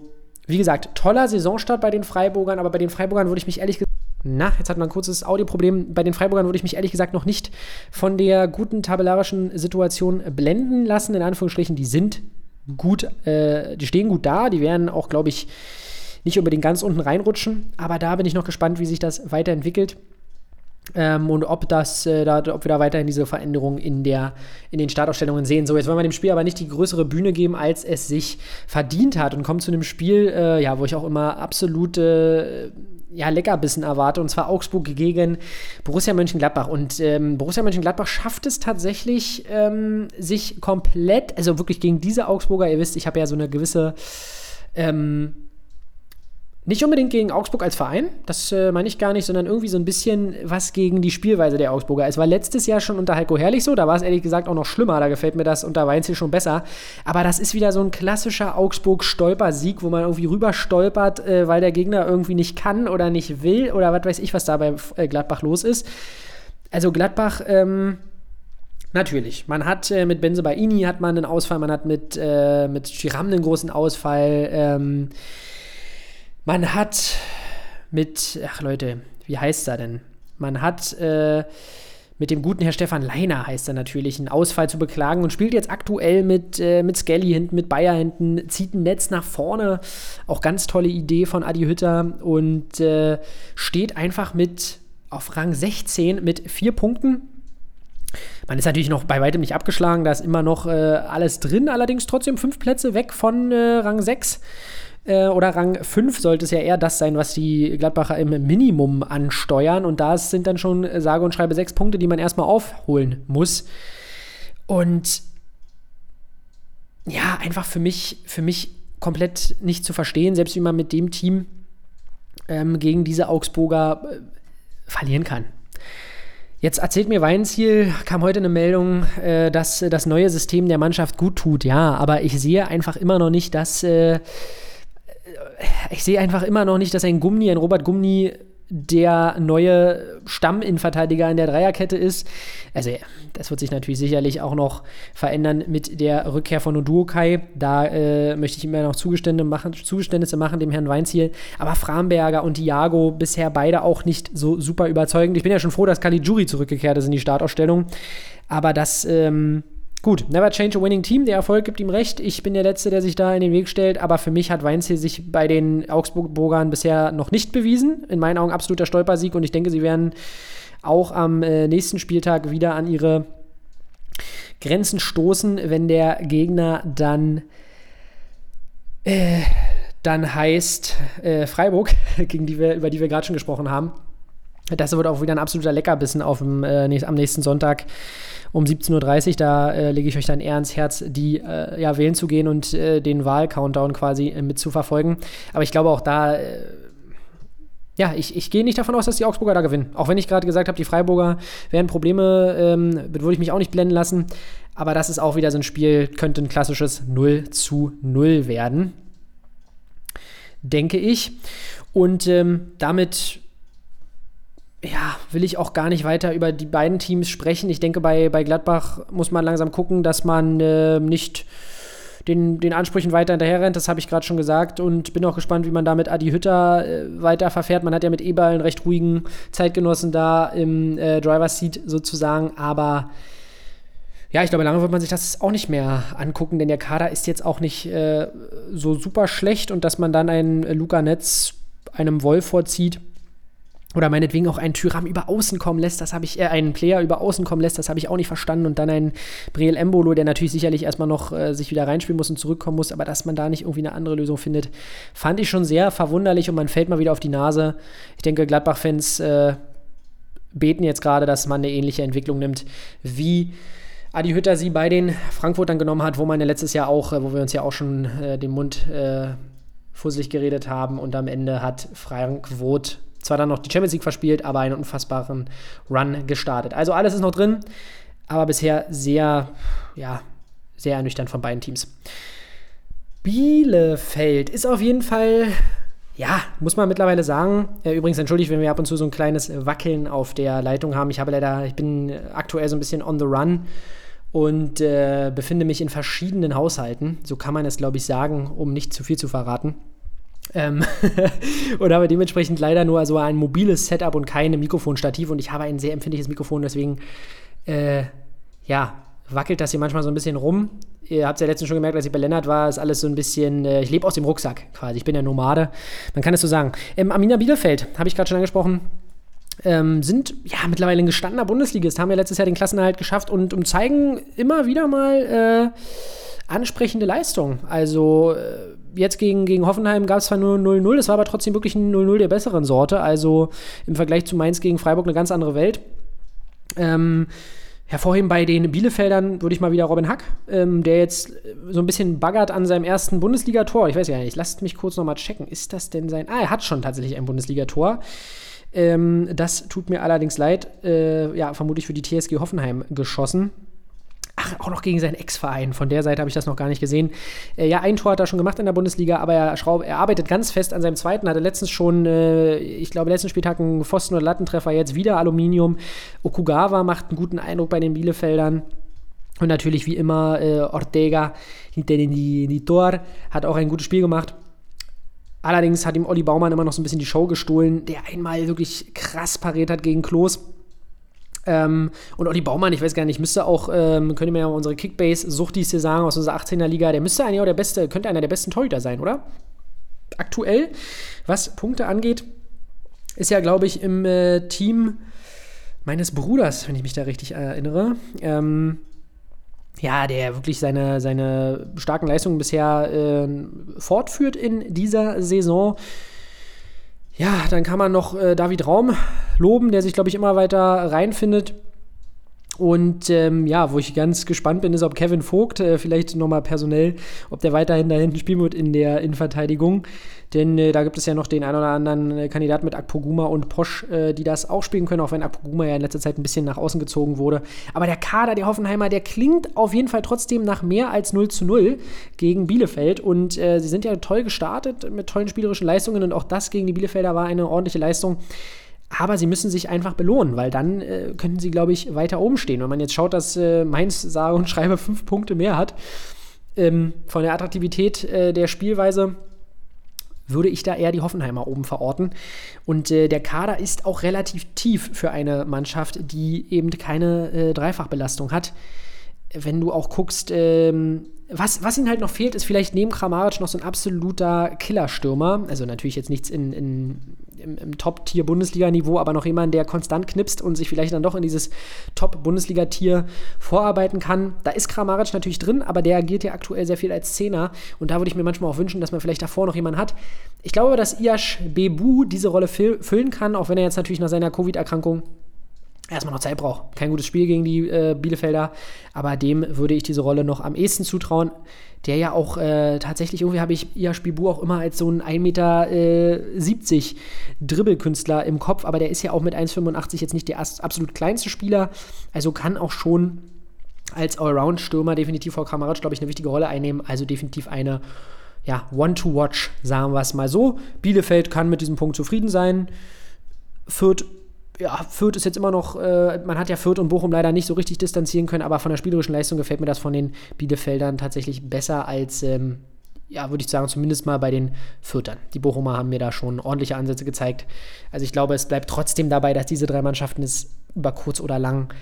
wie gesagt, toller Saisonstart bei den Freiburgern, aber bei den Freiburgern würde ich mich ehrlich gesagt na, jetzt hat man ein kurzes Audioproblem. Bei den Freiburgern würde ich mich ehrlich gesagt noch nicht von der guten tabellarischen Situation blenden lassen. In Anführungsstrichen, die sind gut, äh, die stehen gut da. Die werden auch, glaube ich, nicht unbedingt ganz unten reinrutschen. Aber da bin ich noch gespannt, wie sich das weiterentwickelt. Ähm, und ob das, äh, da, ob wir da weiterhin diese Veränderung in, der, in den Startaufstellungen sehen. So, jetzt wollen wir dem Spiel aber nicht die größere Bühne geben, als es sich verdient hat und kommen zu einem Spiel, äh, ja, wo ich auch immer absolute äh, ja, Leckerbissen erwarte, und zwar Augsburg gegen Borussia Mönchengladbach. Und ähm, Borussia Mönchengladbach schafft es tatsächlich, ähm, sich komplett, also wirklich gegen diese Augsburger, ihr wisst, ich habe ja so eine gewisse ähm, Nicht unbedingt gegen Augsburg als Verein, das äh, meine ich gar nicht, sondern irgendwie so ein bisschen was gegen die Spielweise der Augsburger. Es war letztes Jahr schon unter Heiko Herrlich so, da war es ehrlich gesagt auch noch schlimmer, da gefällt mir das unter Weinzel schon besser. Aber das ist wieder so ein klassischer Augsburg-Stolpersieg, wo man irgendwie rüber stolpert, äh, weil der Gegner irgendwie nicht kann oder nicht will oder was weiß ich, was da bei äh, Gladbach los ist. Also Gladbach, ähm, Natürlich. Man hat äh, mit Benze Baini hat man einen Ausfall, man hat mit, äh, mit Chiram einen großen Ausfall. Ähm, man hat mit, ach Leute, wie heißt er denn? Man hat äh, mit dem guten Herr Stefan Leiner, heißt er natürlich, einen Ausfall zu beklagen und spielt jetzt aktuell mit, äh, mit Skelly hinten, mit Bayer hinten, zieht ein Netz nach vorne. Auch ganz tolle Idee von Adi Hütter und äh, steht einfach mit auf Rang 16 mit vier Punkten. Man ist natürlich noch bei weitem nicht abgeschlagen, da ist immer noch äh, alles drin, allerdings trotzdem fünf Plätze weg von äh, Rang 6 äh, oder Rang 5 sollte es ja eher das sein, was die Gladbacher im Minimum ansteuern. Und da sind dann schon sage und schreibe sechs Punkte, die man erstmal aufholen muss. Und ja, einfach für mich, für mich komplett nicht zu verstehen, selbst wie man mit dem Team ähm, gegen diese Augsburger äh, verlieren kann. Jetzt erzählt mir Weinziel, kam heute eine Meldung, äh, dass das neue System der Mannschaft gut tut. Ja, aber ich sehe einfach immer noch nicht, dass äh, ich sehe einfach immer noch nicht, dass ein Gummi, ein Robert Gummi, der neue Stamminnenverteidiger in der Dreierkette ist. Also, das wird sich natürlich sicherlich auch noch verändern mit der Rückkehr von Oduokai. Da äh, möchte ich immer noch Zugeständnisse machen, Zugeständnisse machen, dem Herrn Weinziel. Aber Framberger und Diago bisher beide auch nicht so super überzeugend. Ich bin ja schon froh, dass Caligiuri zurückgekehrt ist in die Startausstellung. Aber das. Ähm, Gut, never change a winning team. Der Erfolg gibt ihm recht. Ich bin der Letzte, der sich da in den Weg stellt. Aber für mich hat Weinziel sich bei den Augsburg-Burgern bisher noch nicht bewiesen. In meinen Augen absoluter Stolpersieg. Und ich denke, sie werden auch am äh, nächsten Spieltag wieder an ihre Grenzen stoßen, wenn der Gegner dann, äh, dann heißt äh, Freiburg, <laughs> gegen die wir, über die wir gerade schon gesprochen haben. Das wird auch wieder ein absoluter Leckerbissen auf dem, äh, am nächsten Sonntag um 17.30 Uhr. Da äh, lege ich euch dann eher ans Herz, die äh, ja, wählen zu gehen und äh, den Wahl-Countdown quasi äh, mit zu verfolgen. Aber ich glaube auch da, äh, ja, ich, ich gehe nicht davon aus, dass die Augsburger da gewinnen. Auch wenn ich gerade gesagt habe, die Freiburger werden Probleme, ähm, würde ich mich auch nicht blenden lassen. Aber das ist auch wieder so ein Spiel, könnte ein klassisches 0 zu 0 werden. Denke ich. Und ähm, damit ja, will ich auch gar nicht weiter über die beiden Teams sprechen. Ich denke, bei, bei Gladbach muss man langsam gucken, dass man äh, nicht den, den Ansprüchen weiter hinterher rennt. Das habe ich gerade schon gesagt und bin auch gespannt, wie man da mit Adi Hütter äh, weiter verfährt. Man hat ja mit Eberl einen recht ruhigen Zeitgenossen da im äh, Driver's Seat sozusagen, aber ja, ich glaube, lange wird man sich das auch nicht mehr angucken, denn der Kader ist jetzt auch nicht äh, so super schlecht und dass man dann einen Luca Netz einem Wolf vorzieht, oder meinetwegen auch einen Tyram über außen kommen lässt, das habe ich, äh, einen Player über außen kommen lässt, das habe ich auch nicht verstanden. Und dann einen Breel Embolo, der natürlich sicherlich erstmal noch äh, sich wieder reinspielen muss und zurückkommen muss, aber dass man da nicht irgendwie eine andere Lösung findet, fand ich schon sehr verwunderlich und man fällt mal wieder auf die Nase. Ich denke, Gladbach-Fans äh, beten jetzt gerade, dass man eine ähnliche Entwicklung nimmt, wie Adi Hütter sie bei den Frankfurtern genommen hat, wo man ja letztes Jahr auch, äh, wo wir uns ja auch schon äh, den Mund äh, fusselig geredet haben und am Ende hat Frank Voth zwar dann noch die Champions League verspielt, aber einen unfassbaren Run gestartet. Also alles ist noch drin, aber bisher sehr, ja, sehr ernüchternd von beiden Teams. Bielefeld ist auf jeden Fall, ja, muss man mittlerweile sagen. Übrigens entschuldigt, wenn wir ab und zu so ein kleines Wackeln auf der Leitung haben. Ich habe leider, ich bin aktuell so ein bisschen on the run und äh, befinde mich in verschiedenen Haushalten. So kann man es, glaube ich, sagen, um nicht zu viel zu verraten. Ähm <laughs> und habe dementsprechend leider nur so ein mobiles Setup und keine Mikrofonstativ und ich habe ein sehr empfindliches Mikrofon, deswegen äh, ja, wackelt das hier manchmal so ein bisschen rum. Ihr habt es ja letztens schon gemerkt, als ich bei Lennart war, ist alles so ein bisschen, äh, ich lebe aus dem Rucksack quasi, ich bin ja Nomade, man kann es so sagen. Ähm, Amina Bielefeld, habe ich gerade schon angesprochen, ähm, sind ja mittlerweile ein gestandener Bundesligist, haben ja letztes Jahr den Klassenerhalt geschafft und, und zeigen immer wieder mal äh, ansprechende Leistung. Also äh, jetzt gegen, gegen Hoffenheim gab es zwar nur 0-0, es war aber trotzdem wirklich ein 0-0 der besseren Sorte. Also im Vergleich zu Mainz gegen Freiburg eine ganz andere Welt. Ähm, Hervorheben bei den Bielefeldern würde ich mal wieder Robin Hack, ähm, der jetzt so ein bisschen baggert an seinem ersten Bundesligator. Ich weiß ja nicht, lasst mich kurz nochmal checken. Ist das denn sein? Ah, er hat schon tatsächlich ein Bundesligator. Ähm, das tut mir allerdings leid. Äh, ja, vermutlich für die TSG Hoffenheim geschossen. Ach, auch noch gegen seinen Ex-Verein. Von der Seite habe ich das noch gar nicht gesehen. Äh, ja, ein Tor hat er schon gemacht in der Bundesliga, aber er, schraub, er arbeitet ganz fest an seinem zweiten. Hatte letztens schon, äh, ich glaube, letzten Spieltag einen Pfosten- oder Lattentreffer, jetzt wieder Aluminium. Okugawa macht einen guten Eindruck bei den Bielefeldern. Und natürlich wie immer äh, Ortega hinter in die, die Tor, hat auch ein gutes Spiel gemacht. Allerdings hat ihm Olli Baumann immer noch so ein bisschen die Show gestohlen, der einmal wirklich krass pariert hat gegen Klos. Ähm, und Olli Baumann, ich weiß gar nicht, müsste auch, ähm, könnt ihr mir ja unsere Kickbase-Suchtis hier sagen aus unserer 18er Liga, der müsste eigentlich auch der beste, könnte einer der besten Torhüter sein, oder? Aktuell, was Punkte angeht, ist ja, glaube ich, im äh, Team meines Bruders, wenn ich mich da richtig erinnere. Ähm, ja, der wirklich seine, seine starken Leistungen bisher äh, fortführt in dieser Saison. Ja, dann kann man noch äh, David Raum loben, der sich, glaube ich, immer weiter reinfindet. Und ähm, ja, wo ich ganz gespannt bin, ist, ob Kevin Vogt äh, vielleicht nochmal personell, ob der weiterhin da hinten spielen wird in der Innenverteidigung. Denn äh, da gibt es ja noch den einen oder anderen äh, Kandidaten mit Akpoguma und Posch, äh, die das auch spielen können, auch wenn Akpoguma ja in letzter Zeit ein bisschen nach außen gezogen wurde. Aber der Kader der Hoffenheimer, der klingt auf jeden Fall trotzdem nach mehr als 0 zu 0 gegen Bielefeld. Und äh, sie sind ja toll gestartet mit tollen spielerischen Leistungen und auch das gegen die Bielefelder war eine ordentliche Leistung. Aber sie müssen sich einfach belohnen, weil dann äh, könnten sie, glaube ich, weiter oben stehen. Wenn man jetzt schaut, dass äh, Mainz, sage und <laughs> schreibe, fünf Punkte mehr hat, ähm, von der Attraktivität äh, der Spielweise würde ich da eher die Hoffenheimer oben verorten. Und äh, der Kader ist auch relativ tief für eine Mannschaft, die eben keine äh, Dreifachbelastung hat. Wenn du auch guckst, ähm, was, was ihnen halt noch fehlt, ist vielleicht neben Kramaric noch so ein absoluter Killerstürmer. Also natürlich jetzt nichts in, in im, im Top-Tier-Bundesliga-Niveau, aber noch jemand, der konstant knipst und sich vielleicht dann doch in dieses Top-Bundesliga-Tier vorarbeiten kann. Da ist Kramaric natürlich drin, aber der agiert ja aktuell sehr viel als Zehner und da würde ich mir manchmal auch wünschen, dass man vielleicht davor noch jemanden hat. Ich glaube, dass Iash Bebu diese Rolle füllen kann, auch wenn er jetzt natürlich nach seiner Covid-Erkrankung erstmal noch Zeit braucht. Kein gutes Spiel gegen die äh, Bielefelder, aber dem würde ich diese Rolle noch am ehesten zutrauen. Der ja auch äh, tatsächlich, irgendwie habe ich Iash Bibu auch immer als so ein 1,70 Meter äh, Dribbelkünstler im Kopf, aber der ist ja auch mit 1,85 jetzt nicht der absolut kleinste Spieler, also kann auch schon als Allround-Stürmer definitiv vor Kramaric, glaube ich, eine wichtige Rolle einnehmen. Also definitiv eine ja, One-to-Watch, sagen wir es mal so. Bielefeld kann mit diesem Punkt zufrieden sein. Fürth ja, Fürth ist jetzt immer noch, äh, man hat ja Fürth und Bochum leider nicht so richtig distanzieren können, aber von der spielerischen Leistung gefällt mir das von den Bielefeldern tatsächlich besser als, ähm, ja, würde ich sagen, zumindest mal bei den Fürtern. Die Bochumer haben mir da schon ordentliche Ansätze gezeigt. Also ich glaube, es bleibt trotzdem dabei, dass diese drei Mannschaften es über kurz oder lang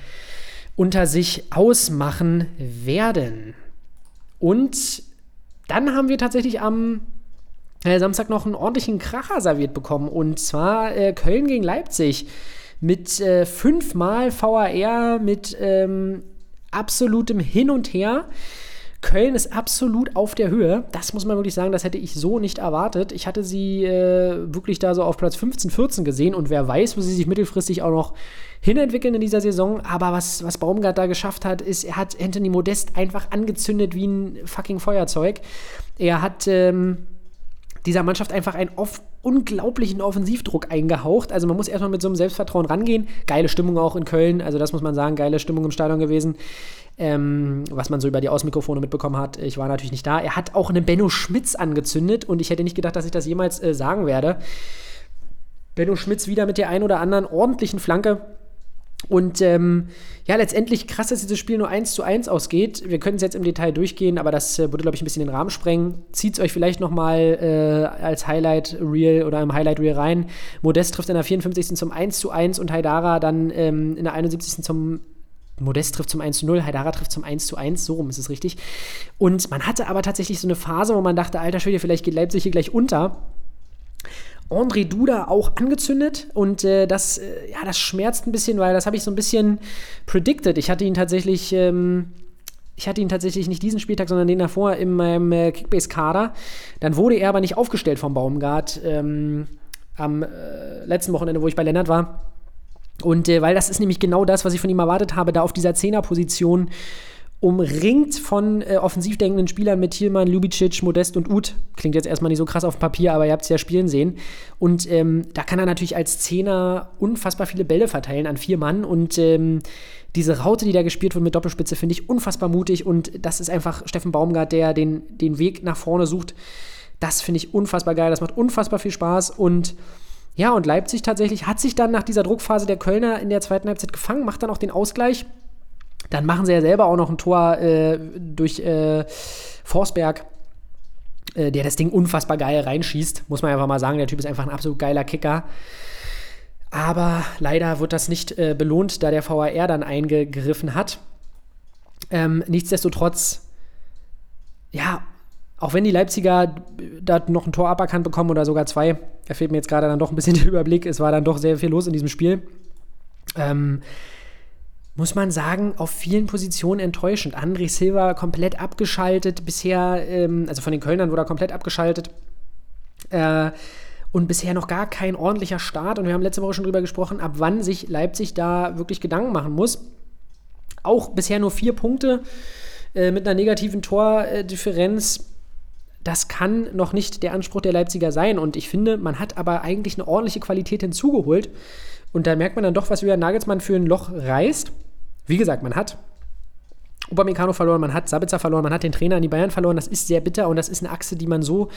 unter sich ausmachen werden. Und dann haben wir tatsächlich am äh, Samstag noch einen ordentlichen Kracher serviert bekommen. Und zwar äh, Köln gegen Leipzig mit äh, fünfmal VAR, mit ähm, absolutem Hin und Her. Köln ist absolut auf der Höhe. Das muss man wirklich sagen, das hätte ich so nicht erwartet. Ich hatte sie äh, wirklich da so auf Platz 15, 14 gesehen und wer weiß, wo sie sich mittelfristig auch noch hinentwickeln in dieser Saison. Aber was, was Baumgart da geschafft hat, ist, er hat Anthony Modest einfach angezündet wie ein fucking Feuerzeug. Er hat. Ähm, dieser Mannschaft einfach einen unglaublichen Offensivdruck eingehaucht. Also man muss erstmal mit so einem Selbstvertrauen rangehen. Geile Stimmung auch in Köln, also das muss man sagen, geile Stimmung im Stadion gewesen. Ähm, was man so über die Außenmikrofone mitbekommen hat. Ich war natürlich nicht da. Er hat auch eine Benno Schmitz angezündet und ich hätte nicht gedacht, dass ich das jemals äh, sagen werde. Benno Schmitz wieder mit der ein oder anderen ordentlichen Flanke und ähm, ja, letztendlich krass, dass dieses Spiel nur 1 zu 1 ausgeht. Wir können es jetzt im Detail durchgehen, aber das äh, würde, glaube ich, ein bisschen den Rahmen sprengen. Zieht es euch vielleicht noch mal äh, als Highlight-Reel oder im Highlight-Reel rein. Modest trifft in der 54. zum 1 zu 1 und Haidara dann ähm, in der 71. zum Modest trifft zum 1 zu 0, Haidara trifft zum 1 zu 1, so rum ist es richtig. Und man hatte aber tatsächlich so eine Phase, wo man dachte, alter Schwede, vielleicht geht Leipzig hier gleich unter. André Duda auch angezündet und äh, das, äh, ja, das schmerzt ein bisschen, weil das habe ich so ein bisschen predicted. Ich hatte ihn tatsächlich, ähm, ich hatte ihn tatsächlich nicht diesen Spieltag, sondern den davor in meinem äh, Kickbase-Kader. Dann wurde er aber nicht aufgestellt vom Baumgart ähm, am äh, letzten Wochenende, wo ich bei Lennart war. Und äh, weil das ist nämlich genau das, was ich von ihm erwartet habe, da auf dieser Zehnerposition umringt von äh, offensiv denkenden Spielern mit Thielmann, Ljubicic, Modest und Uth. Klingt jetzt erstmal nicht so krass auf dem Papier, aber ihr habt es ja spielen sehen. Und ähm, da kann er natürlich als Zehner unfassbar viele Bälle verteilen an vier Mann. Und ähm, diese Raute, die da gespielt wird mit Doppelspitze, finde ich unfassbar mutig. Und das ist einfach Steffen Baumgart, der den, den Weg nach vorne sucht. Das finde ich unfassbar geil. Das macht unfassbar viel Spaß. Und ja, und Leipzig tatsächlich hat sich dann nach dieser Druckphase der Kölner in der zweiten Halbzeit gefangen, macht dann auch den Ausgleich. Dann machen sie ja selber auch noch ein Tor äh, durch äh, Forsberg, äh, der das Ding unfassbar geil reinschießt. Muss man einfach mal sagen, der Typ ist einfach ein absolut geiler Kicker. Aber leider wird das nicht äh, belohnt, da der VAR dann eingegriffen hat. Ähm, nichtsdestotrotz, ja, auch wenn die Leipziger da noch ein Tor aberkannt bekommen oder sogar zwei, da fehlt mir jetzt gerade dann doch ein bisschen <laughs> der Überblick. Es war dann doch sehr viel los in diesem Spiel. Ähm, muss man sagen, auf vielen Positionen enttäuschend. André Silva komplett abgeschaltet, bisher, ähm, also von den Kölnern wurde er komplett abgeschaltet. Äh, und bisher noch gar kein ordentlicher Start. Und wir haben letzte Woche schon drüber gesprochen, ab wann sich Leipzig da wirklich Gedanken machen muss. Auch bisher nur vier Punkte äh, mit einer negativen Tordifferenz. Das kann noch nicht der Anspruch der Leipziger sein. Und ich finde, man hat aber eigentlich eine ordentliche Qualität hinzugeholt. Und da merkt man dann doch, was Julian Nagelsmann für ein Loch reißt. Wie gesagt, man hat Upamecano verloren, man hat Sabitzer verloren, man hat den Trainer an die Bayern verloren. Das ist sehr bitter und das ist eine Achse, die man so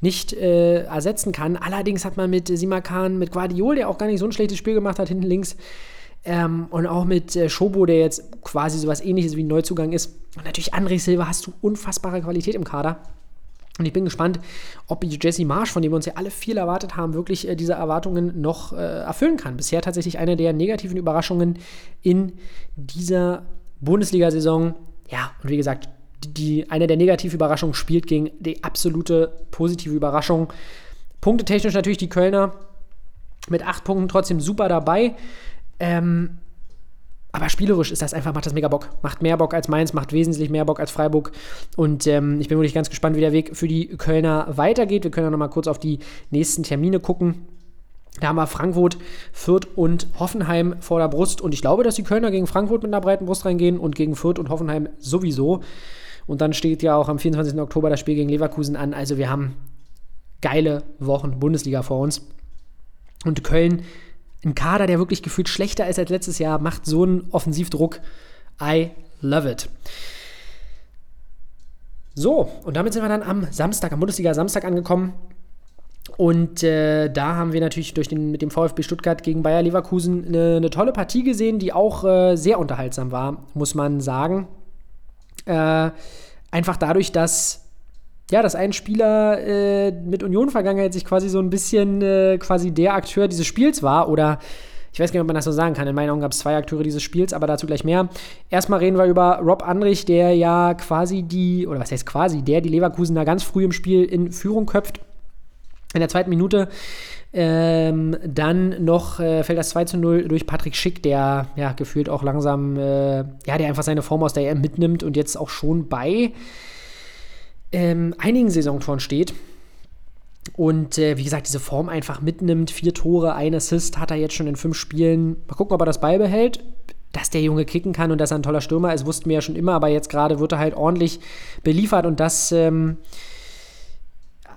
nicht äh, ersetzen kann. Allerdings hat man mit Simakan, mit Guardiol, der auch gar nicht so ein schlechtes Spiel gemacht hat, hinten links, ähm, und auch mit äh, Schobo, der jetzt quasi sowas ähnliches wie ein Neuzugang ist. Und natürlich André Silva hast du unfassbare Qualität im Kader. Und ich bin gespannt, ob Jesse Marsch, von dem wir uns ja alle viel erwartet haben, wirklich äh, diese Erwartungen noch äh, erfüllen kann. Bisher tatsächlich eine der negativen Überraschungen in dieser Bundesliga-Saison. Ja, und wie gesagt, die, die, eine der negativen Überraschungen spielt gegen die absolute positive Überraschung. Punktetechnisch natürlich die Kölner mit acht Punkten trotzdem super dabei. Ähm, aber spielerisch ist das einfach, macht das mega Bock. Macht mehr Bock als Mainz, macht wesentlich mehr Bock als Freiburg. Und ähm, ich bin wirklich ganz gespannt, wie der Weg für die Kölner weitergeht. Wir können ja nochmal kurz auf die nächsten Termine gucken. Da haben wir Frankfurt, Fürth und Hoffenheim vor der Brust. Und ich glaube, dass die Kölner gegen Frankfurt mit einer breiten Brust reingehen und gegen Fürth und Hoffenheim sowieso. Und dann steht ja auch am 24. Oktober das Spiel gegen Leverkusen an. Also wir haben geile Wochen Bundesliga vor uns. Und Köln ein Kader, der wirklich gefühlt schlechter ist als letztes Jahr, macht so einen Offensivdruck. I love it. So, und damit sind wir dann am Samstag, am Bundesliga Samstag angekommen. Und äh, da haben wir natürlich durch den, mit dem VfB Stuttgart gegen Bayer Leverkusen eine, eine tolle Partie gesehen, die auch äh, sehr unterhaltsam war, muss man sagen. Äh, einfach dadurch, dass ja, dass ein Spieler äh, mit Union-Vergangenheit sich quasi so ein bisschen äh, quasi der Akteur dieses Spiels war oder ich weiß gar nicht, ob man das so sagen kann. In meinen Augen gab es zwei Akteure dieses Spiels, aber dazu gleich mehr. Erstmal reden wir über Rob Andrich, der ja quasi die, oder was heißt quasi, der die Leverkusen da ganz früh im Spiel in Führung köpft. In der zweiten Minute ähm, dann noch äh, fällt das 2 zu 0 durch Patrick Schick, der ja gefühlt auch langsam, äh, ja, der einfach seine Form aus der EM mitnimmt und jetzt auch schon bei ähm, einigen Saisontoren steht. Und äh, wie gesagt, diese Form einfach mitnimmt. Vier Tore, ein Assist hat er jetzt schon in fünf Spielen. Mal gucken, ob er das beibehält. Dass der Junge kicken kann und dass er ein toller Stürmer ist, wussten wir ja schon immer. Aber jetzt gerade wird er halt ordentlich beliefert und das. Ähm,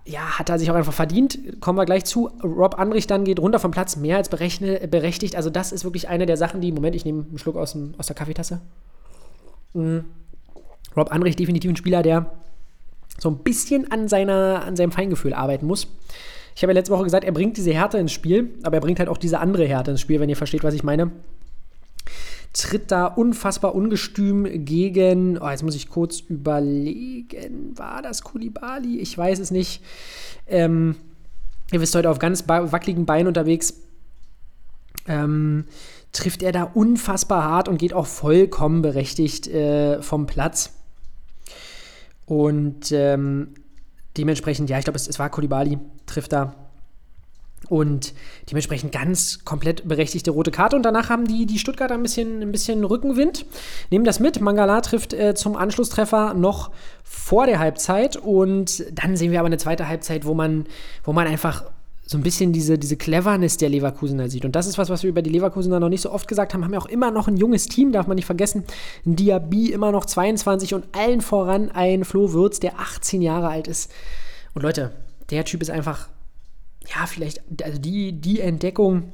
ja, hat er sich auch einfach verdient. Kommen wir gleich zu. Rob Andrich dann geht runter vom Platz, mehr als berechtigt. Also, das ist wirklich eine der Sachen, die. Moment, ich nehme einen Schluck aus, dem, aus der Kaffeetasse. Mhm. Rob Andrich, definitiv ein Spieler, der so ein bisschen an, seiner, an seinem Feingefühl arbeiten muss. Ich habe ja letzte Woche gesagt, er bringt diese Härte ins Spiel, aber er bringt halt auch diese andere Härte ins Spiel, wenn ihr versteht, was ich meine. Tritt da unfassbar ungestüm gegen, oh, jetzt muss ich kurz überlegen, war das Kulibali? Ich weiß es nicht. Ähm, ihr wisst heute auf ganz wackeligen Beinen unterwegs. Ähm, trifft er da unfassbar hart und geht auch vollkommen berechtigt äh, vom Platz. Und ähm, dementsprechend, ja, ich glaube, es, es war Kolibali, trifft da. Und dementsprechend ganz komplett berechtigte rote Karte. Und danach haben die, die Stuttgarter ein bisschen, ein bisschen Rückenwind. Nehmen das mit. Mangala trifft äh, zum Anschlusstreffer noch vor der Halbzeit. Und dann sehen wir aber eine zweite Halbzeit, wo man, wo man einfach so ein bisschen diese, diese Cleverness der Leverkusener sieht. Und das ist was, was wir über die Leverkusener noch nicht so oft gesagt haben. Haben ja auch immer noch ein junges Team, darf man nicht vergessen. Ein Diaby, immer noch 22 und allen voran ein Flo Würz, der 18 Jahre alt ist. Und Leute, der Typ ist einfach, ja, vielleicht, also die, die Entdeckung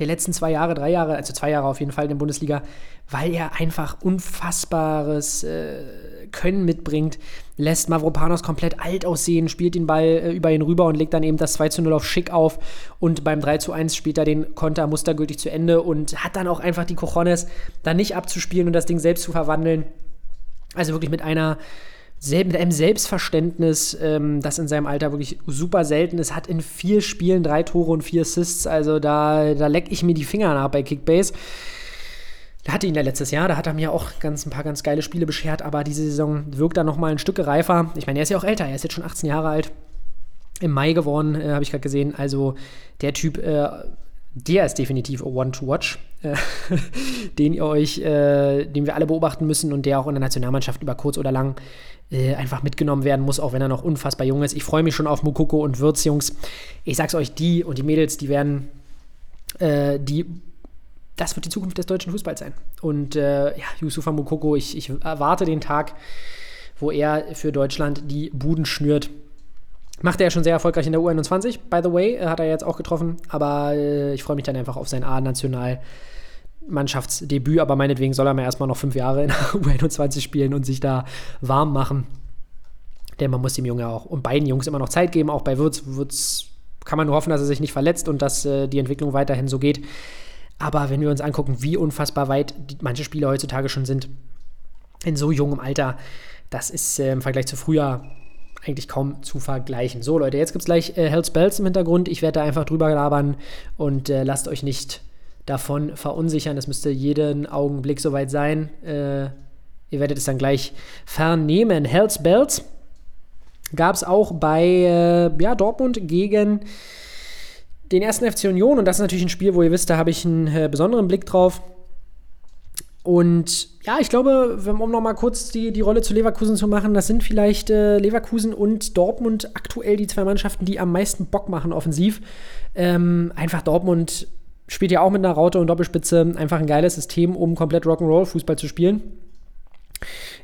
der letzten zwei Jahre, drei Jahre, also zwei Jahre auf jeden Fall in der Bundesliga, weil er einfach unfassbares äh, Können mitbringt, lässt Mavropanos komplett alt aussehen, spielt den Ball äh, über ihn rüber und legt dann eben das 2 zu 0 auf Schick auf und beim 3 zu 1 spielt er den Konter mustergültig zu Ende und hat dann auch einfach die Cojones, da nicht abzuspielen und das Ding selbst zu verwandeln. Also wirklich mit einer mit einem Selbstverständnis, ähm, das in seinem Alter wirklich super selten ist, hat in vier Spielen drei Tore und vier Assists. Also da, da leck ich mir die Finger nach bei Kickbase. Da hatte ihn ja letztes Jahr, da hat er mir auch ganz, ein paar ganz geile Spiele beschert, aber diese Saison wirkt er nochmal ein Stück reifer. Ich meine, er ist ja auch älter, er ist jetzt schon 18 Jahre alt. Im Mai geworden, äh, habe ich gerade gesehen. Also der Typ, äh, der ist definitiv a One to Watch, äh, <laughs> den ihr euch, äh, den wir alle beobachten müssen und der auch in der Nationalmannschaft über kurz oder lang äh, einfach mitgenommen werden muss, auch wenn er noch unfassbar jung ist. Ich freue mich schon auf Mukoko und Würz, Jungs. Ich sag's euch, die und die Mädels, die werden, äh, die, das wird die Zukunft des deutschen Fußballs sein. Und äh, ja, Yusufa Mukoko, ich, ich erwarte den Tag, wo er für Deutschland die Buden schnürt. Macht er ja schon sehr erfolgreich in der U21, by the way, hat er jetzt auch getroffen. Aber äh, ich freue mich dann einfach auf sein A-National. Mannschaftsdebüt, aber meinetwegen soll er mal erstmal noch fünf Jahre in der <laughs> U21 spielen und sich da warm machen. Denn man muss dem Jungen auch und beiden Jungs immer noch Zeit geben. Auch bei Würz, Würz kann man nur hoffen, dass er sich nicht verletzt und dass äh, die Entwicklung weiterhin so geht. Aber wenn wir uns angucken, wie unfassbar weit manche Spieler heutzutage schon sind, in so jungem Alter, das ist äh, im Vergleich zu früher eigentlich kaum zu vergleichen. So, Leute, jetzt gibt es gleich äh, Hells Bells im Hintergrund. Ich werde da einfach drüber labern und äh, lasst euch nicht davon verunsichern. Das müsste jeden Augenblick soweit sein. Äh, ihr werdet es dann gleich vernehmen. Hells Bells gab es auch bei äh, ja, Dortmund gegen den ersten FC Union. Und das ist natürlich ein Spiel, wo ihr wisst, da habe ich einen äh, besonderen Blick drauf. Und ja, ich glaube, um nochmal kurz die, die Rolle zu Leverkusen zu machen, das sind vielleicht äh, Leverkusen und Dortmund aktuell die zwei Mannschaften, die am meisten Bock machen offensiv. Ähm, einfach Dortmund spielt ja auch mit einer Raute und Doppelspitze einfach ein geiles System, um komplett Rock'n'Roll-Fußball zu spielen.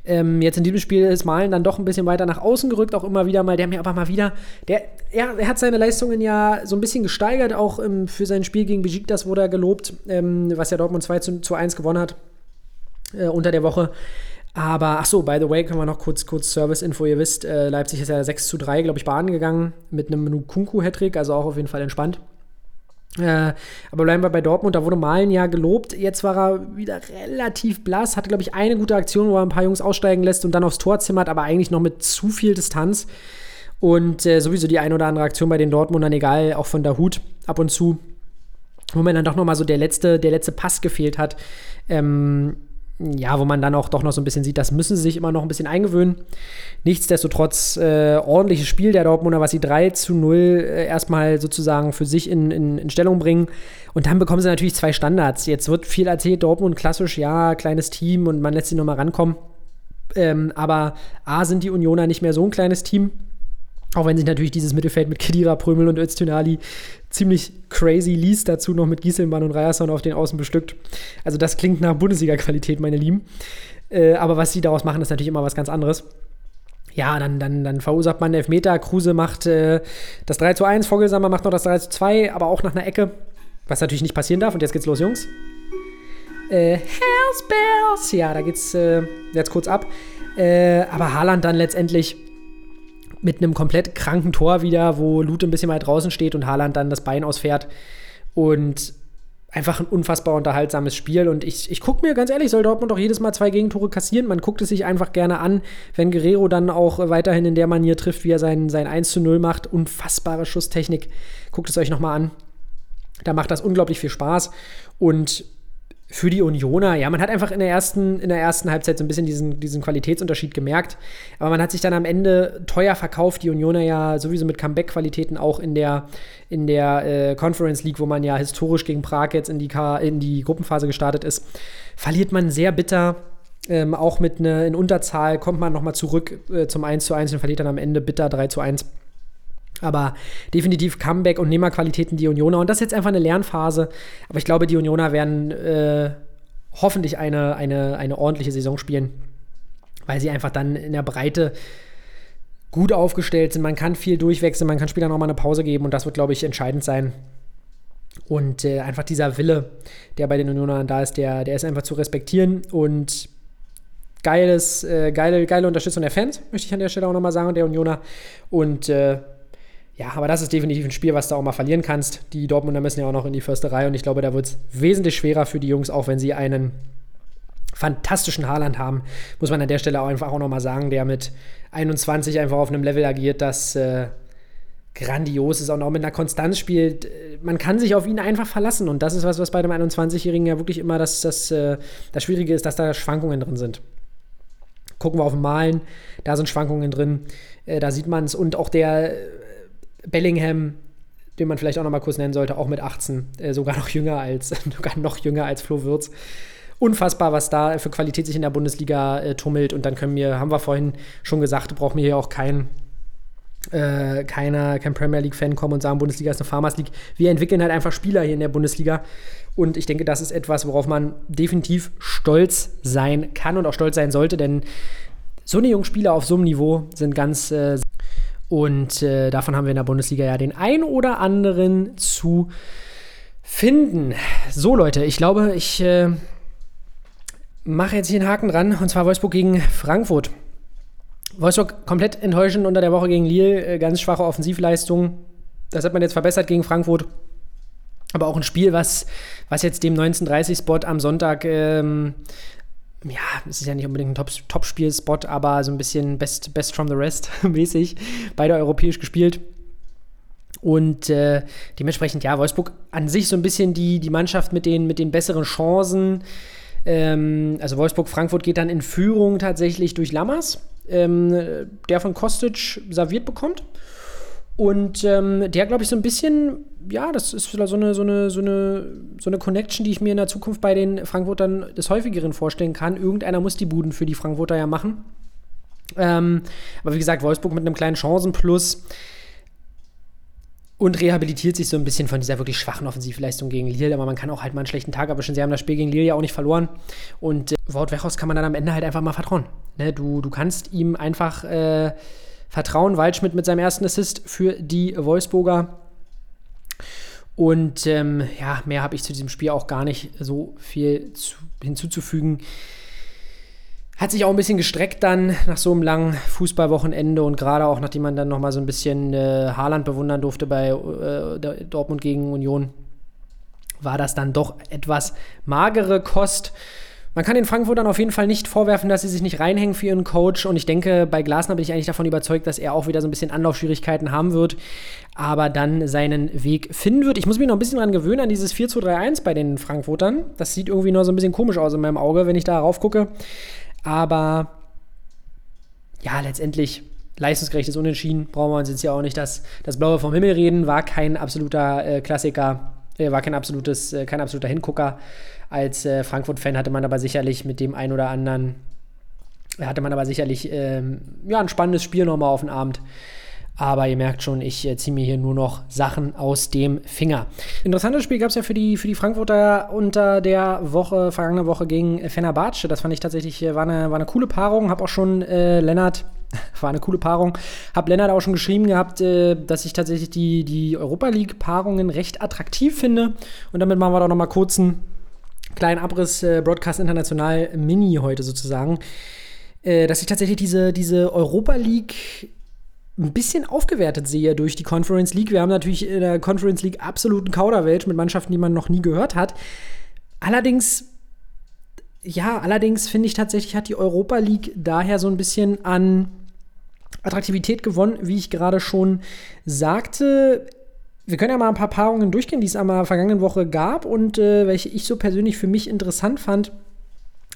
Ähm, jetzt in diesem Spiel ist Malen dann doch ein bisschen weiter nach außen gerückt, auch immer wieder mal. Der mir aber mal wieder, der, er, er hat seine Leistungen ja so ein bisschen gesteigert, auch ähm, für sein Spiel gegen Besiktas wurde er gelobt, ähm, was ja Dortmund 2 zu, zu 1 gewonnen hat äh, unter der Woche. Aber, ach so, by the way, können wir noch kurz, kurz Service-Info. Ihr wisst, äh, Leipzig ist ja 6 zu 3, glaube ich, Bahn gegangen mit einem Nukunku-Hattrick, also auch auf jeden Fall entspannt. Äh, aber bleiben wir bei Dortmund, da wurde Malen ja gelobt. Jetzt war er wieder relativ blass, hatte, glaube ich, eine gute Aktion, wo er ein paar Jungs aussteigen lässt und dann aufs Tor zimmert, aber eigentlich noch mit zu viel Distanz. Und äh, sowieso die ein oder andere Aktion bei den Dortmundern, egal, auch von der Hut ab und zu, wo mir dann doch noch mal so der letzte, der letzte Pass gefehlt hat. Ähm, ja, wo man dann auch doch noch so ein bisschen sieht, das müssen sie sich immer noch ein bisschen eingewöhnen. Nichtsdestotrotz äh, ordentliches Spiel der Dortmunder, was sie 3 zu 0 äh, erstmal sozusagen für sich in, in, in, Stellung bringen. Und dann bekommen sie natürlich zwei Standards. Jetzt wird viel erzählt, Dortmund klassisch, ja, kleines Team und man lässt sie nochmal rankommen. Ähm, aber A sind die Unioner nicht mehr so ein kleines Team. Auch wenn sich natürlich dieses Mittelfeld mit Kedira, Prömel und Öztunali ziemlich crazy liest, dazu noch mit Gieselmann und Ryerson auf den Außen bestückt. Also das klingt nach Bundesliga-Qualität, meine Lieben. Äh, aber was sie daraus machen, ist natürlich immer was ganz anderes. Ja, dann, dann, dann verursacht man einen Elfmeter. Kruse macht äh, das 3 zu 1, Vogelsammer macht noch das 3 zu 2, aber auch nach einer Ecke. Was natürlich nicht passieren darf. Und jetzt geht's los, Jungs. Äh, Hells Bells. Ja, da geht's äh, jetzt kurz ab. Äh, aber Haaland dann letztendlich mit einem komplett kranken Tor wieder, wo Lute ein bisschen weit draußen steht und Haaland dann das Bein ausfährt. Und einfach ein unfassbar unterhaltsames Spiel. Und ich, ich gucke mir ganz ehrlich, soll Dortmund doch jedes Mal zwei Gegentore kassieren. Man guckt es sich einfach gerne an, wenn Guerrero dann auch weiterhin in der Manier trifft, wie er sein, sein 1 zu 0 macht. Unfassbare Schusstechnik. Guckt es euch nochmal an. Da macht das unglaublich viel Spaß. Und für die Unioner, ja, man hat einfach in der ersten, in der ersten Halbzeit so ein bisschen diesen, diesen Qualitätsunterschied gemerkt. Aber man hat sich dann am Ende teuer verkauft, die Unioner ja sowieso mit Comeback-Qualitäten auch in der, in der äh, Conference League, wo man ja historisch gegen Prag jetzt in die, in die Gruppenphase gestartet ist, verliert man sehr bitter. Ähm, auch mit einer in Unterzahl kommt man nochmal zurück äh, zum 1 zu 1 und verliert dann am Ende bitter 3 zu 1. Aber definitiv Comeback und Nehmerqualitäten die Unioner. Und das ist jetzt einfach eine Lernphase. Aber ich glaube, die Unioner werden äh, hoffentlich eine, eine, eine ordentliche Saison spielen, weil sie einfach dann in der Breite gut aufgestellt sind. Man kann viel durchwechseln, man kann Spielern noch mal eine Pause geben und das wird, glaube ich, entscheidend sein. Und äh, einfach dieser Wille, der bei den Unionern da ist, der, der ist einfach zu respektieren und geiles, äh, geile, geile Unterstützung der Fans, möchte ich an der Stelle auch nochmal sagen, der Unioner. Und äh, ja, aber das ist definitiv ein Spiel, was du auch mal verlieren kannst. Die Dortmunder müssen ja auch noch in die Försterei und ich glaube, da wird es wesentlich schwerer für die Jungs, auch wenn sie einen fantastischen Haaland haben, muss man an der Stelle auch einfach auch nochmal sagen, der mit 21 einfach auf einem Level agiert, das äh, grandios ist und auch mit einer Konstanz spielt. Man kann sich auf ihn einfach verlassen und das ist was, was bei dem 21-Jährigen ja wirklich immer das, das, äh, das Schwierige ist, dass da Schwankungen drin sind. Gucken wir auf den Malen, da sind Schwankungen drin, äh, da sieht man es und auch der äh, Bellingham, den man vielleicht auch noch mal kurz nennen sollte, auch mit 18, äh, sogar noch jünger als <laughs> sogar noch jünger als Flo Würz unfassbar, was da für Qualität sich in der Bundesliga äh, tummelt. Und dann können wir, haben wir vorhin schon gesagt, brauchen wir hier auch kein, äh, keiner, kein Premier League-Fan kommen und sagen, Bundesliga ist eine Farmers League. Wir entwickeln halt einfach Spieler hier in der Bundesliga. Und ich denke, das ist etwas, worauf man definitiv stolz sein kann und auch stolz sein sollte, denn so eine jungen Spieler auf so einem Niveau sind ganz. Äh, und äh, davon haben wir in der Bundesliga ja den ein oder anderen zu finden. So, Leute, ich glaube, ich äh, mache jetzt hier einen Haken dran, und zwar Wolfsburg gegen Frankfurt. Wolfsburg komplett enttäuschend unter der Woche gegen Lille, äh, ganz schwache Offensivleistung. Das hat man jetzt verbessert gegen Frankfurt. Aber auch ein Spiel, was, was jetzt dem 1930-Spot am Sonntag, ähm, ja, es ist ja nicht unbedingt ein Top-Spiel-Spot, aber so ein bisschen Best, Best from the Rest <laughs> mäßig. Beide europäisch gespielt. Und äh, dementsprechend, ja, Wolfsburg an sich so ein bisschen die, die Mannschaft mit den, mit den besseren Chancen. Ähm, also Wolfsburg-Frankfurt geht dann in Führung tatsächlich durch Lammers, ähm, der von Kostic serviert bekommt. Und ähm, der, glaube ich, so ein bisschen, ja, das ist so eine, so, eine, so, eine, so eine Connection, die ich mir in der Zukunft bei den Frankfurtern des häufigeren vorstellen kann. Irgendeiner muss die Buden für die Frankfurter ja machen. Ähm, aber wie gesagt, Wolfsburg mit einem kleinen Chancenplus und rehabilitiert sich so ein bisschen von dieser wirklich schwachen Offensivleistung gegen Lille. Aber man kann auch halt mal einen schlechten Tag erwischen. Sie haben das Spiel gegen Lille ja auch nicht verloren. Und äh, Wort Wechhaus kann man dann am Ende halt einfach mal vertrauen. Ne? Du, du kannst ihm einfach äh, vertrauen. Waldschmidt mit seinem ersten Assist für die Wolfsburger. Und ähm, ja, mehr habe ich zu diesem Spiel auch gar nicht so viel zu, hinzuzufügen. Hat sich auch ein bisschen gestreckt dann nach so einem langen Fußballwochenende und gerade auch nachdem man dann nochmal so ein bisschen äh, Haaland bewundern durfte bei äh, Dortmund gegen Union, war das dann doch etwas magere Kost. Man kann den Frankfurtern auf jeden Fall nicht vorwerfen, dass sie sich nicht reinhängen für ihren Coach. Und ich denke, bei Glasner bin ich eigentlich davon überzeugt, dass er auch wieder so ein bisschen Anlaufschwierigkeiten haben wird, aber dann seinen Weg finden wird. Ich muss mich noch ein bisschen dran gewöhnen an dieses 4 2 3 1 bei den Frankfurtern. Das sieht irgendwie nur so ein bisschen komisch aus in meinem Auge, wenn ich da rauf gucke. Aber ja, letztendlich leistungsgerechtes Unentschieden. Brauchen wir uns jetzt ja auch nicht das, das Blaue vom Himmel reden. War kein absoluter äh, Klassiker, äh, war kein absolutes, äh, kein absoluter Hingucker. Als äh, Frankfurt-Fan hatte man aber sicherlich mit dem ein oder anderen, hatte man aber sicherlich ähm, ja, ein spannendes Spiel nochmal auf den Abend. Aber ihr merkt schon, ich äh, ziehe mir hier nur noch Sachen aus dem Finger. Interessantes Spiel gab es ja für die, für die Frankfurter unter der Woche, vergangene Woche gegen Fenerbahce. Das fand ich tatsächlich, äh, war eine, war eine coole Paarung. Hab auch schon äh, Lennart <laughs> war eine coole Paarung. Hab Lennart auch schon geschrieben gehabt, äh, dass ich tatsächlich die, die Europa League-Paarungen recht attraktiv finde. Und damit machen wir doch nochmal kurz einen kleinen Abriss äh, Broadcast International Mini heute sozusagen. Äh, dass ich tatsächlich diese, diese Europa League ein bisschen aufgewertet sehe durch die Conference League. Wir haben natürlich in der Conference League absoluten Kauderwelsch mit Mannschaften, die man noch nie gehört hat. Allerdings, ja, allerdings finde ich tatsächlich, hat die Europa League daher so ein bisschen an Attraktivität gewonnen, wie ich gerade schon sagte. Wir können ja mal ein paar Paarungen durchgehen, die es am vergangenen Woche gab und äh, welche ich so persönlich für mich interessant fand.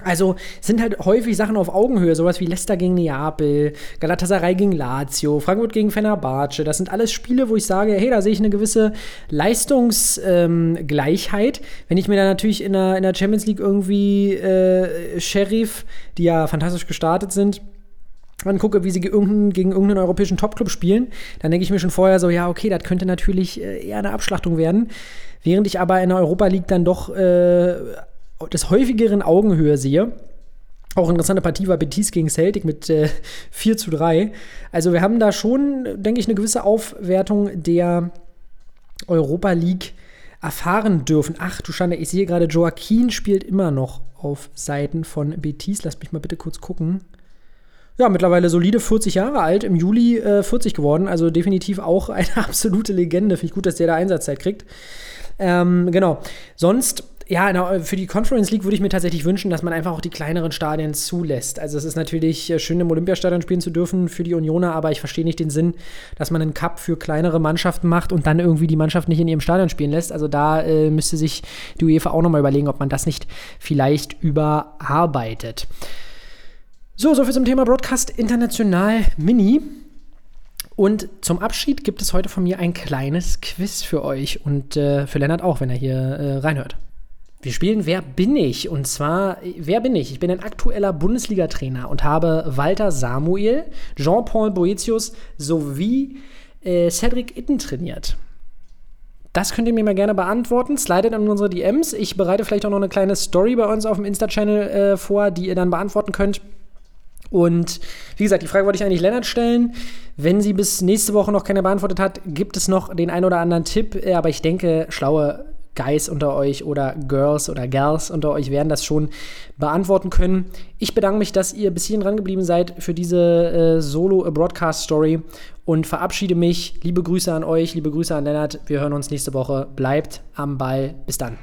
Also sind halt häufig Sachen auf Augenhöhe, sowas wie Leicester gegen Neapel, Galatasaray gegen Lazio, Frankfurt gegen Fenerbahce. Das sind alles Spiele, wo ich sage, hey, da sehe ich eine gewisse Leistungsgleichheit. Ähm, Wenn ich mir dann natürlich in der, in der Champions League irgendwie äh, Sheriff, die ja fantastisch gestartet sind, angucke, wie sie gegen irgendeinen, gegen irgendeinen europäischen Topclub spielen, dann denke ich mir schon vorher so, ja, okay, das könnte natürlich äh, eher eine Abschlachtung werden. Während ich aber in der Europa League dann doch äh, des häufigeren Augenhöhe sehe. Auch interessante Partie war Betis gegen Celtic mit äh, 4 zu 3. Also wir haben da schon, denke ich, eine gewisse Aufwertung der Europa League erfahren dürfen. Ach du Schande, ich sehe gerade, Joaquin spielt immer noch auf Seiten von Betis. Lass mich mal bitte kurz gucken. Ja, mittlerweile solide 40 Jahre alt, im Juli äh, 40 geworden, also definitiv auch eine <laughs> absolute Legende. Finde ich gut, dass der da Einsatzzeit kriegt. Ähm, genau. Sonst ja, für die Conference League würde ich mir tatsächlich wünschen, dass man einfach auch die kleineren Stadien zulässt. Also es ist natürlich äh, schön, im Olympiastadion spielen zu dürfen für die Unioner, aber ich verstehe nicht den Sinn, dass man einen Cup für kleinere Mannschaften macht und dann irgendwie die Mannschaft nicht in ihrem Stadion spielen lässt. Also da äh, müsste sich die UEFA auch nochmal überlegen, ob man das nicht vielleicht überarbeitet. So, soviel zum Thema Broadcast International Mini. Und zum Abschied gibt es heute von mir ein kleines Quiz für euch und äh, für Lennart auch, wenn er hier äh, reinhört. Wir spielen Wer bin ich? Und zwar, wer bin ich? Ich bin ein aktueller Bundesliga-Trainer und habe Walter Samuel, Jean-Paul Boetius sowie äh, Cedric Itten trainiert. Das könnt ihr mir mal gerne beantworten. Slidet an unsere DMs. Ich bereite vielleicht auch noch eine kleine Story bei uns auf dem Insta-Channel äh, vor, die ihr dann beantworten könnt. Und wie gesagt, die Frage wollte ich eigentlich Lennart stellen. Wenn sie bis nächste Woche noch keine beantwortet hat, gibt es noch den ein oder anderen Tipp. Äh, aber ich denke, schlaue Guys unter euch oder Girls oder Gals unter euch werden das schon beantworten können. Ich bedanke mich, dass ihr bis hierhin dran geblieben seid für diese äh, Solo-Broadcast-Story und verabschiede mich. Liebe Grüße an euch, liebe Grüße an Lennart. Wir hören uns nächste Woche. Bleibt am Ball. Bis dann.